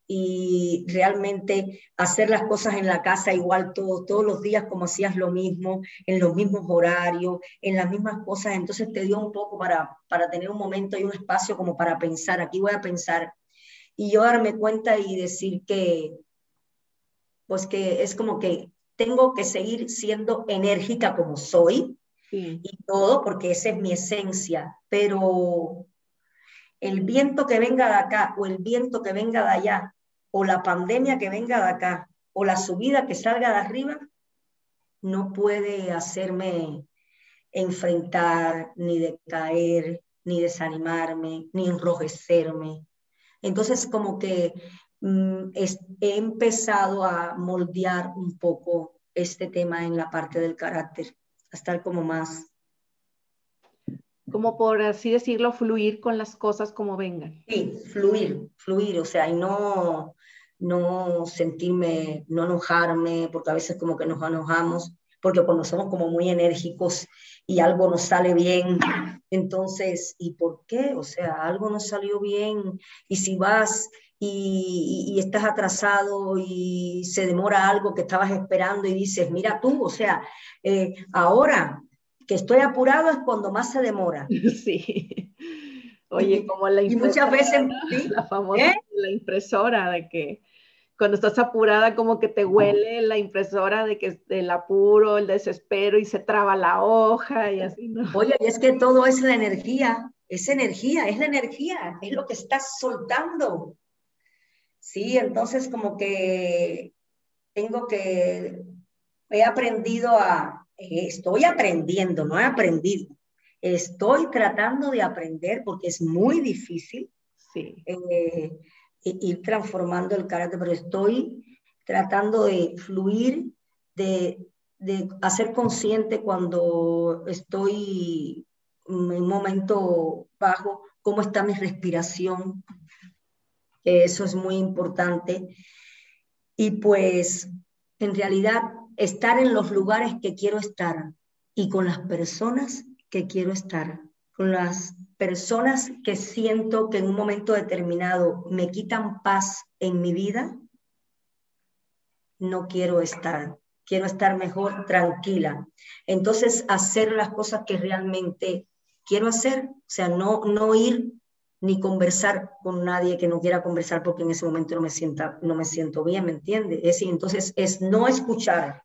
y realmente hacer las cosas en la casa igual todo, todos los días como hacías lo mismo, en los mismos horarios, en las mismas cosas, entonces te dio un poco para, para tener un momento y un espacio como para pensar, aquí voy a pensar, y yo darme cuenta y decir que, pues que es como que tengo que seguir siendo enérgica como soy y todo, porque esa es mi esencia, pero el viento que venga de acá o el viento que venga de allá o la pandemia que venga de acá o la subida que salga de arriba, no puede hacerme enfrentar, ni decaer, ni desanimarme, ni enrojecerme. Entonces, como que mm, he empezado a moldear un poco este tema en la parte del carácter, a estar como más... Como por así decirlo, fluir con las cosas como vengan. Sí, fluir, fluir, o sea, y no, no sentirme, no enojarme, porque a veces como que nos enojamos, porque cuando somos como muy enérgicos y algo nos sale bien, entonces, ¿y por qué? O sea, algo nos salió bien y si vas y, estás atrasado y se demora algo que estabas esperando y dices, mira tú, o sea, eh, ahora que estoy apurado es cuando más se demora. Sí. Oye, como la impresora. Y muchas veces, la famosa ¿Eh? la impresora de que cuando estás apurada como que te huele la impresora de que el apuro, el desespero y se traba la hoja y así, ¿no? Oye, y es que todo es la energía, es energía, es la energía, es lo que estás soltando. Sí, entonces como que tengo que, he aprendido a, estoy aprendiendo, no he aprendido, estoy tratando de aprender porque es muy difícil. Sí. Eh, ir transformando el carácter, pero estoy tratando de fluir, de, de hacer consciente cuando estoy en un momento bajo, cómo está mi respiración, eso es muy importante. Y pues, en realidad, estar en los lugares que quiero estar y con las personas que quiero estar, con las personas que siento que en un momento determinado me quitan paz en mi vida, no quiero estar. Quiero estar mejor tranquila. Entonces, hacer las cosas que realmente quiero hacer, o sea, no, no ir ni conversar con nadie que no quiera conversar porque en ese momento no me, sienta, no me siento bien, ¿me entiende? Es decir, entonces es no escuchar,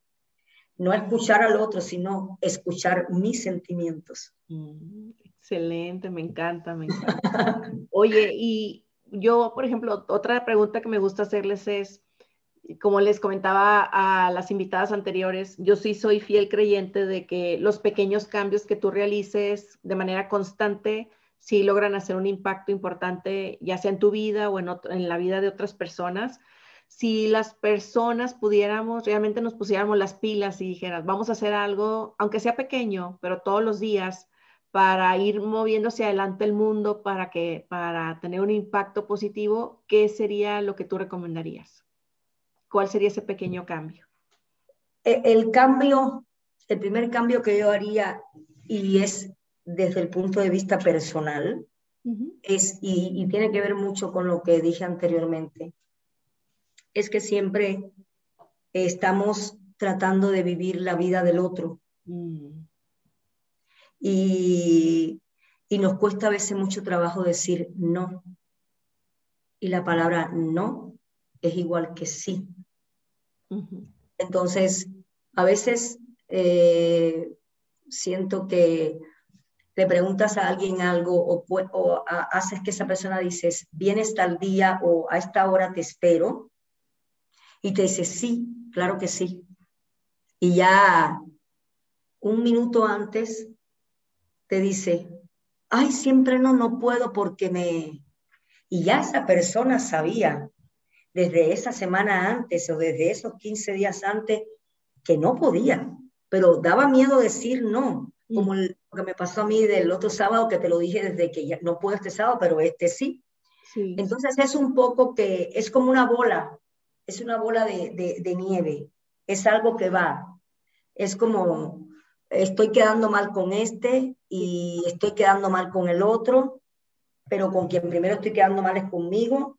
no escuchar al otro, sino escuchar mis sentimientos. Mm, Excelente, me encanta, me encanta. Oye, y yo, por ejemplo, otra pregunta que me gusta hacerles es, como les comentaba a las invitadas anteriores, yo sí soy fiel creyente de que los pequeños cambios que tú realices de manera constante sí logran hacer un impacto importante, ya sea en tu vida o en, la vida de otras personas. Si las personas pudiéramos, realmente nos pusiéramos las pilas y dijeras, vamos a hacer algo, aunque sea pequeño, pero todos los días, para ir moviéndose adelante el mundo para que para tener un impacto positivo, ¿qué sería lo que tú recomendarías? ¿Cuál sería ese pequeño cambio? E, el cambio, el primer cambio que yo haría y es desde el punto de vista personal, es, y, y, tiene que ver mucho con lo que dije anteriormente, es que siempre estamos tratando de vivir la vida del otro. Mm y, nos cuesta a veces mucho trabajo decir no. Y la palabra no es igual que sí. Entonces, a veces eh, siento que le preguntas a alguien algo o, o haces que esa persona dices, vienes tal día o a esta hora te espero, y te dice, sí, claro que sí. Y ya un minuto antes te dice, ay, siempre no, no puedo porque me... Y ya esa persona sabía desde esa semana antes o desde esos 15 días antes que no podía, pero daba miedo decir no, como lo que me pasó a mí del otro sábado que te lo dije desde que ya no puedo este sábado, pero este sí. sí. Entonces es un poco que es como una bola, es una bola de, de nieve, es algo que va, es como estoy quedando mal con este y estoy quedando mal con el otro, pero con quien primero estoy quedando mal es conmigo.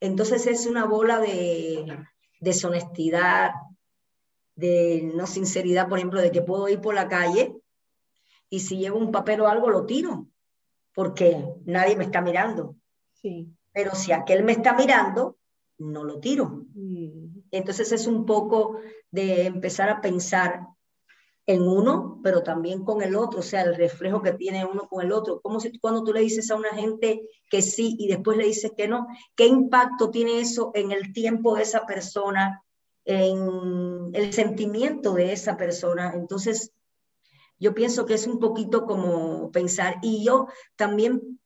Entonces es una bola de deshonestidad, de no sinceridad, por ejemplo, de que puedo ir por la calle y si llevo un papel o algo lo tiro, porque nadie me está mirando. Sí. Pero si aquel me está mirando, no lo tiro. Mm. Entonces es un poco de empezar a pensar en uno, pero también con el otro, o sea, el reflejo que tiene uno con el otro. Como si cuando tú le dices a una gente que sí y después le dices que no, ¿qué impacto tiene eso en el tiempo de esa persona, en el sentimiento de esa persona? Entonces, yo pienso que es un poquito como pensar, y yo también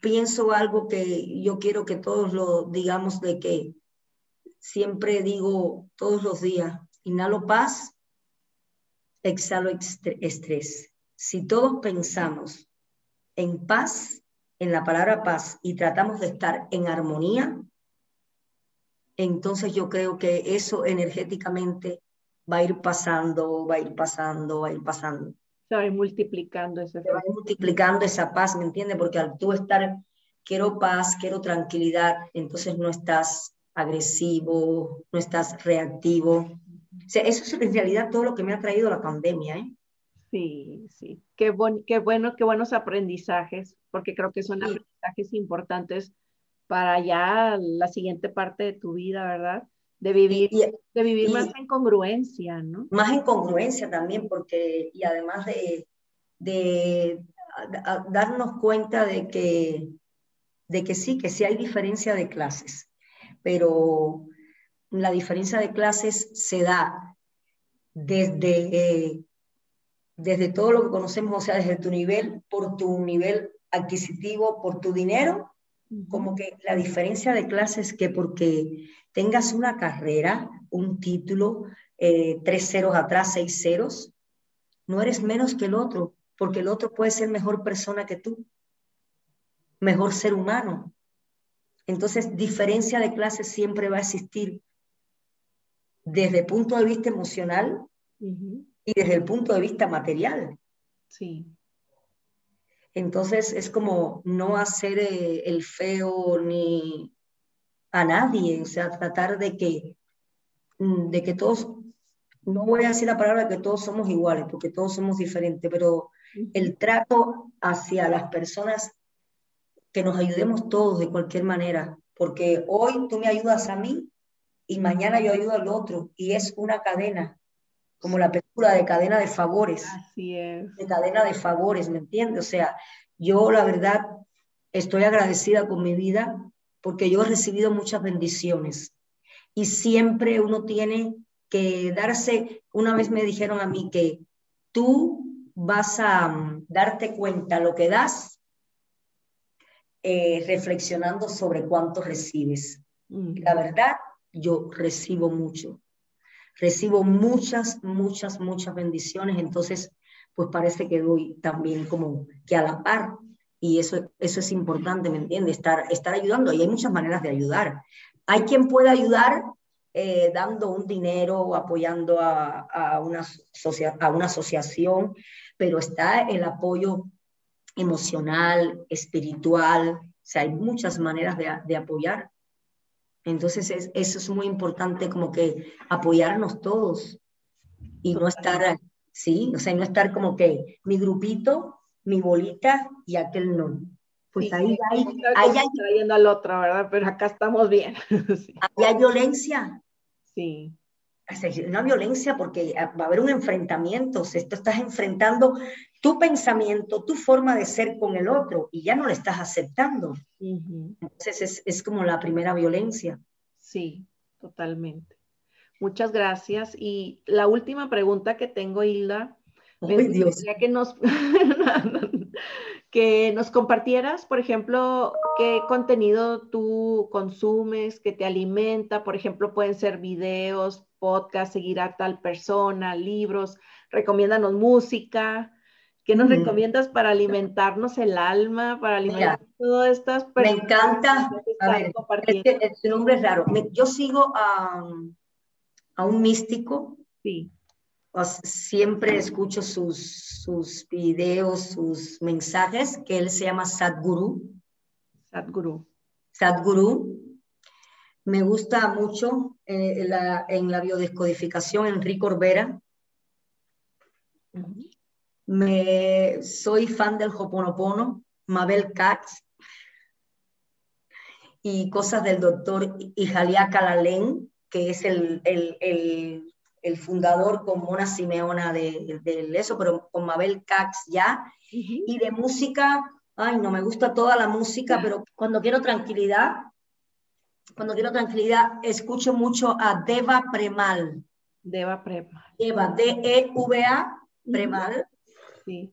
pienso algo que yo quiero que todos lo digamos de que siempre digo todos los días, inhalo paz, exhalo estrés. Si todos pensamos en paz, en la palabra paz, y tratamos de estar en armonía, entonces yo creo que eso energéticamente va a ir pasando, va a ir pasando, va a ir pasando. Se va a ir multiplicando ese Se va a ir multiplicando esa paz, ¿me entiendes? Porque al tú estar, quiero paz, quiero tranquilidad, entonces no estás agresivo, no estás reactivo, eso es en realidad todo lo que me ha traído la pandemia. ¿eh? Sí, sí. Qué, qué bueno, qué buenos aprendizajes, porque creo que son aprendizajes importantes para ya la siguiente parte de tu vida, ¿verdad? De vivir, de vivir más en congruencia, ¿no? Más en congruencia también, porque, y además de, de darnos cuenta de que, de que sí, que sí hay diferencia de clases, pero la diferencia de clases se da desde, eh, desde todo lo que conocemos, o sea, desde tu nivel, por tu nivel adquisitivo, por tu dinero, como que la diferencia de clases que porque tengas una carrera, un título, eh, tres ceros atrás, seis ceros, no eres menos que el otro, porque el otro puede ser mejor persona que tú, mejor ser humano. Entonces, diferencia de clases siempre va a existir desde el punto de vista emocional y desde el punto de vista material. Sí. Entonces es como no hacer eh, el feo ni a nadie, o sea, tratar de que, mm, de que todos, no voy a decir la palabra que todos somos iguales, porque todos somos diferentes, pero el trato hacia las personas, que nos ayudemos todos de cualquier manera, porque hoy tú me ayudas a mí y mañana yo ayudo al otro y es una cadena, como la película de cadena de favores. Así es. De cadena de favores, ¿me entiendes? O sea, yo la verdad estoy agradecida con mi vida porque yo he recibido muchas bendiciones y siempre uno tiene que darse, una vez me dijeron a mí que tú vas a mm, darte cuenta lo que das eh, reflexionando sobre cuánto recibes. La verdad, yo recibo mucho. Recibo muchas, muchas, muchas bendiciones, entonces pues parece que doy también como que a la par. Y eso, eso es importante, ¿me entiendes? Estar, estar ayudando. Y hay muchas maneras de ayudar. Hay quien puede ayudar eh, dando un dinero apoyando a, una a una asociación, pero está el apoyo emocional, espiritual. O sea, hay muchas maneras de, de apoyar. Entonces eso es muy importante como que apoyarnos todos y no estar, sí, o sea, no estar como que mi grupito, mi bolita y aquel no. Pues ahí, hay, ahí hay, yendo al otro, ¿verdad? Pero acá estamos bien. Ahí hay violencia. Sí. Una violencia porque va a haber un enfrentamiento, o sea, esto estás enfrentando tu pensamiento, tu forma de ser con el otro y ya no le estás aceptando. Entonces es, es, como la primera violencia. Sí, totalmente. Muchas gracias. Y la última pregunta que tengo, Hilda, Ay, Dios. que nos, que nos compartieras, por ejemplo, qué contenido tú consumes, que te alimenta, por ejemplo, pueden ser videos, podcast, seguir a tal persona, libros, recomiéndanos música, ¿qué nos recomiendas para alimentarnos el alma, para alimentar todas estas personas? Me encanta, a ver, este, este, nombre es raro, yo sigo a, a un místico. Sí siempre escucho sus, sus videos, sus mensajes, que él se llama Sadhguru. Sadhguru. Sadhguru. Me gusta mucho eh, la, en la biodescodificación Enrique Orbera. Me, soy fan del Hoponopono, Mabel Katz y cosas del doctor Ijalia Kalalén, que es el, el, el el fundador con Mona Simeona de, eso, pero con Mabel Cax ya. Y de música, ay, no me gusta toda la música, pero cuando quiero tranquilidad, cuando quiero tranquilidad, escucho mucho a Deva Premal. Deva Premal. Deva, D-E-V-A, Premal. Sí.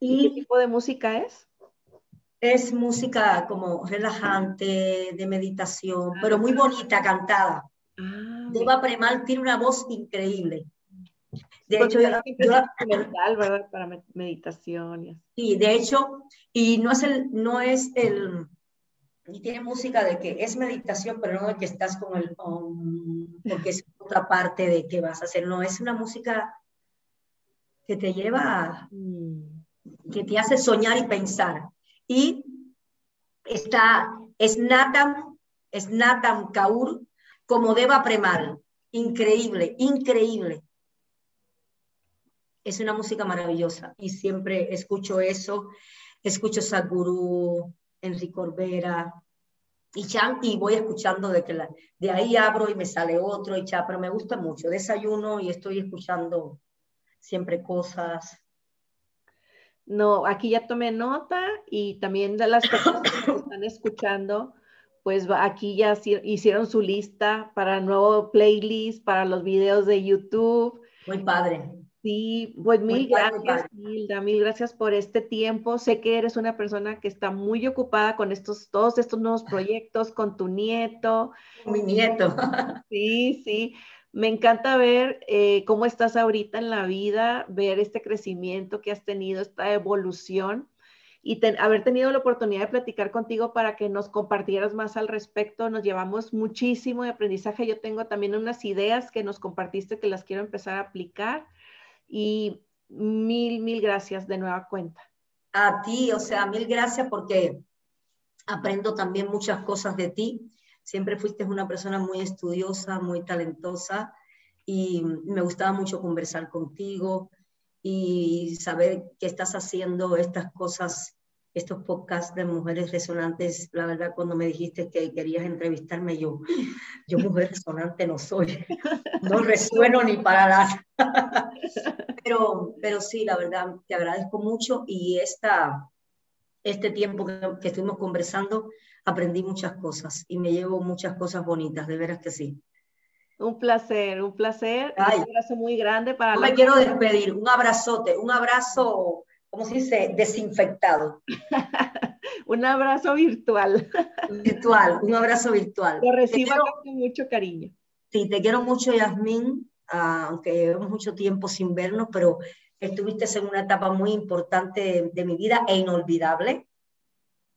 ¿Y, qué tipo de música es? Es música como relajante, de meditación, pero muy bonita, cantada. Ah, Deva Premal tiene una voz increíble. De hecho, yo, mental, ¿verdad? Para meditación. Y sí, de hecho, y no es el, no es el, y tiene música de que es meditación, pero no de que estás con el, porque es otra parte de que vas a hacer, no, es una música que te lleva, mm. que te hace soñar y pensar. Y está, es Natam, es Natam Kaur, como Deva Premal. Increíble, increíble. Es una música maravillosa y siempre escucho eso. Escucho Sadhguru, Enrique Corbera y Chan y voy escuchando de que la, de ahí abro y me sale otro y Chan, pero me gusta mucho. Desayuno y estoy escuchando siempre cosas. No, aquí ya tomé nota y también de las personas que están escuchando, pues aquí ya hicieron su lista para el nuevo playlist, para los videos de YouTube. Muy padre. Sí, pues mil gracias, Hilda, mil gracias por este tiempo. Sé que eres una persona que está muy ocupada con estos, todos estos nuevos proyectos, con tu nieto. Mi nieto. Sí, sí. Me encanta ver eh, cómo estás ahorita en la vida, ver este crecimiento que has tenido, esta evolución y haber tenido la oportunidad de platicar contigo para que nos compartieras más al respecto. Nos llevamos muchísimo de aprendizaje. Yo tengo también unas ideas que nos compartiste que las quiero empezar a aplicar y mil, mil gracias de nueva cuenta. A ti, o sea, mil gracias porque aprendo también muchas cosas de ti. Siempre fuiste una persona muy estudiosa, muy talentosa y me gustaba mucho conversar contigo y saber que estás haciendo estas cosas, estos podcasts de mujeres resonantes. La verdad, cuando me dijiste que querías entrevistarme, yo, yo mujer resonante no soy, no resueno ni para nada. pero, pero sí, la verdad, te agradezco mucho y esta, este tiempo que, que estuvimos conversando, aprendí muchas cosas y me llevo muchas cosas bonitas, de veras que sí. Un placer, un placer. un abrazo muy grande para no me quiero despedir. Un abrazote, un abrazo, ¿cómo se dice? Desinfectado. un abrazo virtual. virtual, un abrazo virtual. Lo recibo con mucho cariño. Sí, te quiero mucho, Yasmín, ah, aunque llevamos mucho tiempo sin vernos, pero estuviste en una etapa muy importante de mi vida e inolvidable.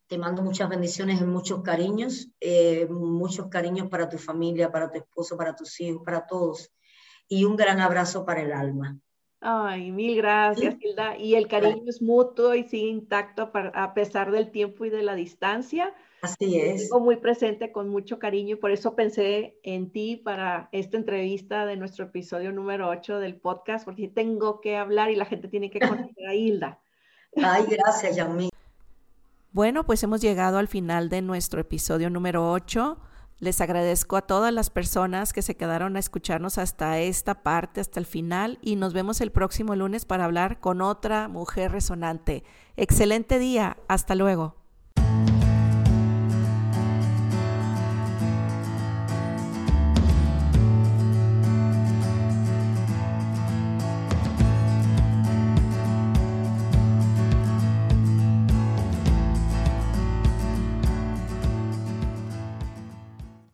Te mando muchas bendiciones y muchos cariños, eh, muchos cariños para tu familia, para tu esposo, para tus hijos, para todos. Y un gran abrazo para el alma. Ay, mil gracias, Hilda. Y el cariño es mutuo y sigue intacto a pesar del tiempo y de la distancia. Así es. Estoy muy presente con mucho cariño y por eso pensé en ti para esta entrevista de nuestro episodio número 8 del podcast, porque tengo que hablar y la gente tiene que conocer a Hilda. Ay, gracias, Yamil. Bueno, pues hemos llegado al final de nuestro episodio número 8. Les agradezco a todas las personas que se quedaron a escucharnos hasta esta parte, hasta el final, y nos vemos el próximo lunes para hablar con otra mujer resonante. Excelente día, hasta luego.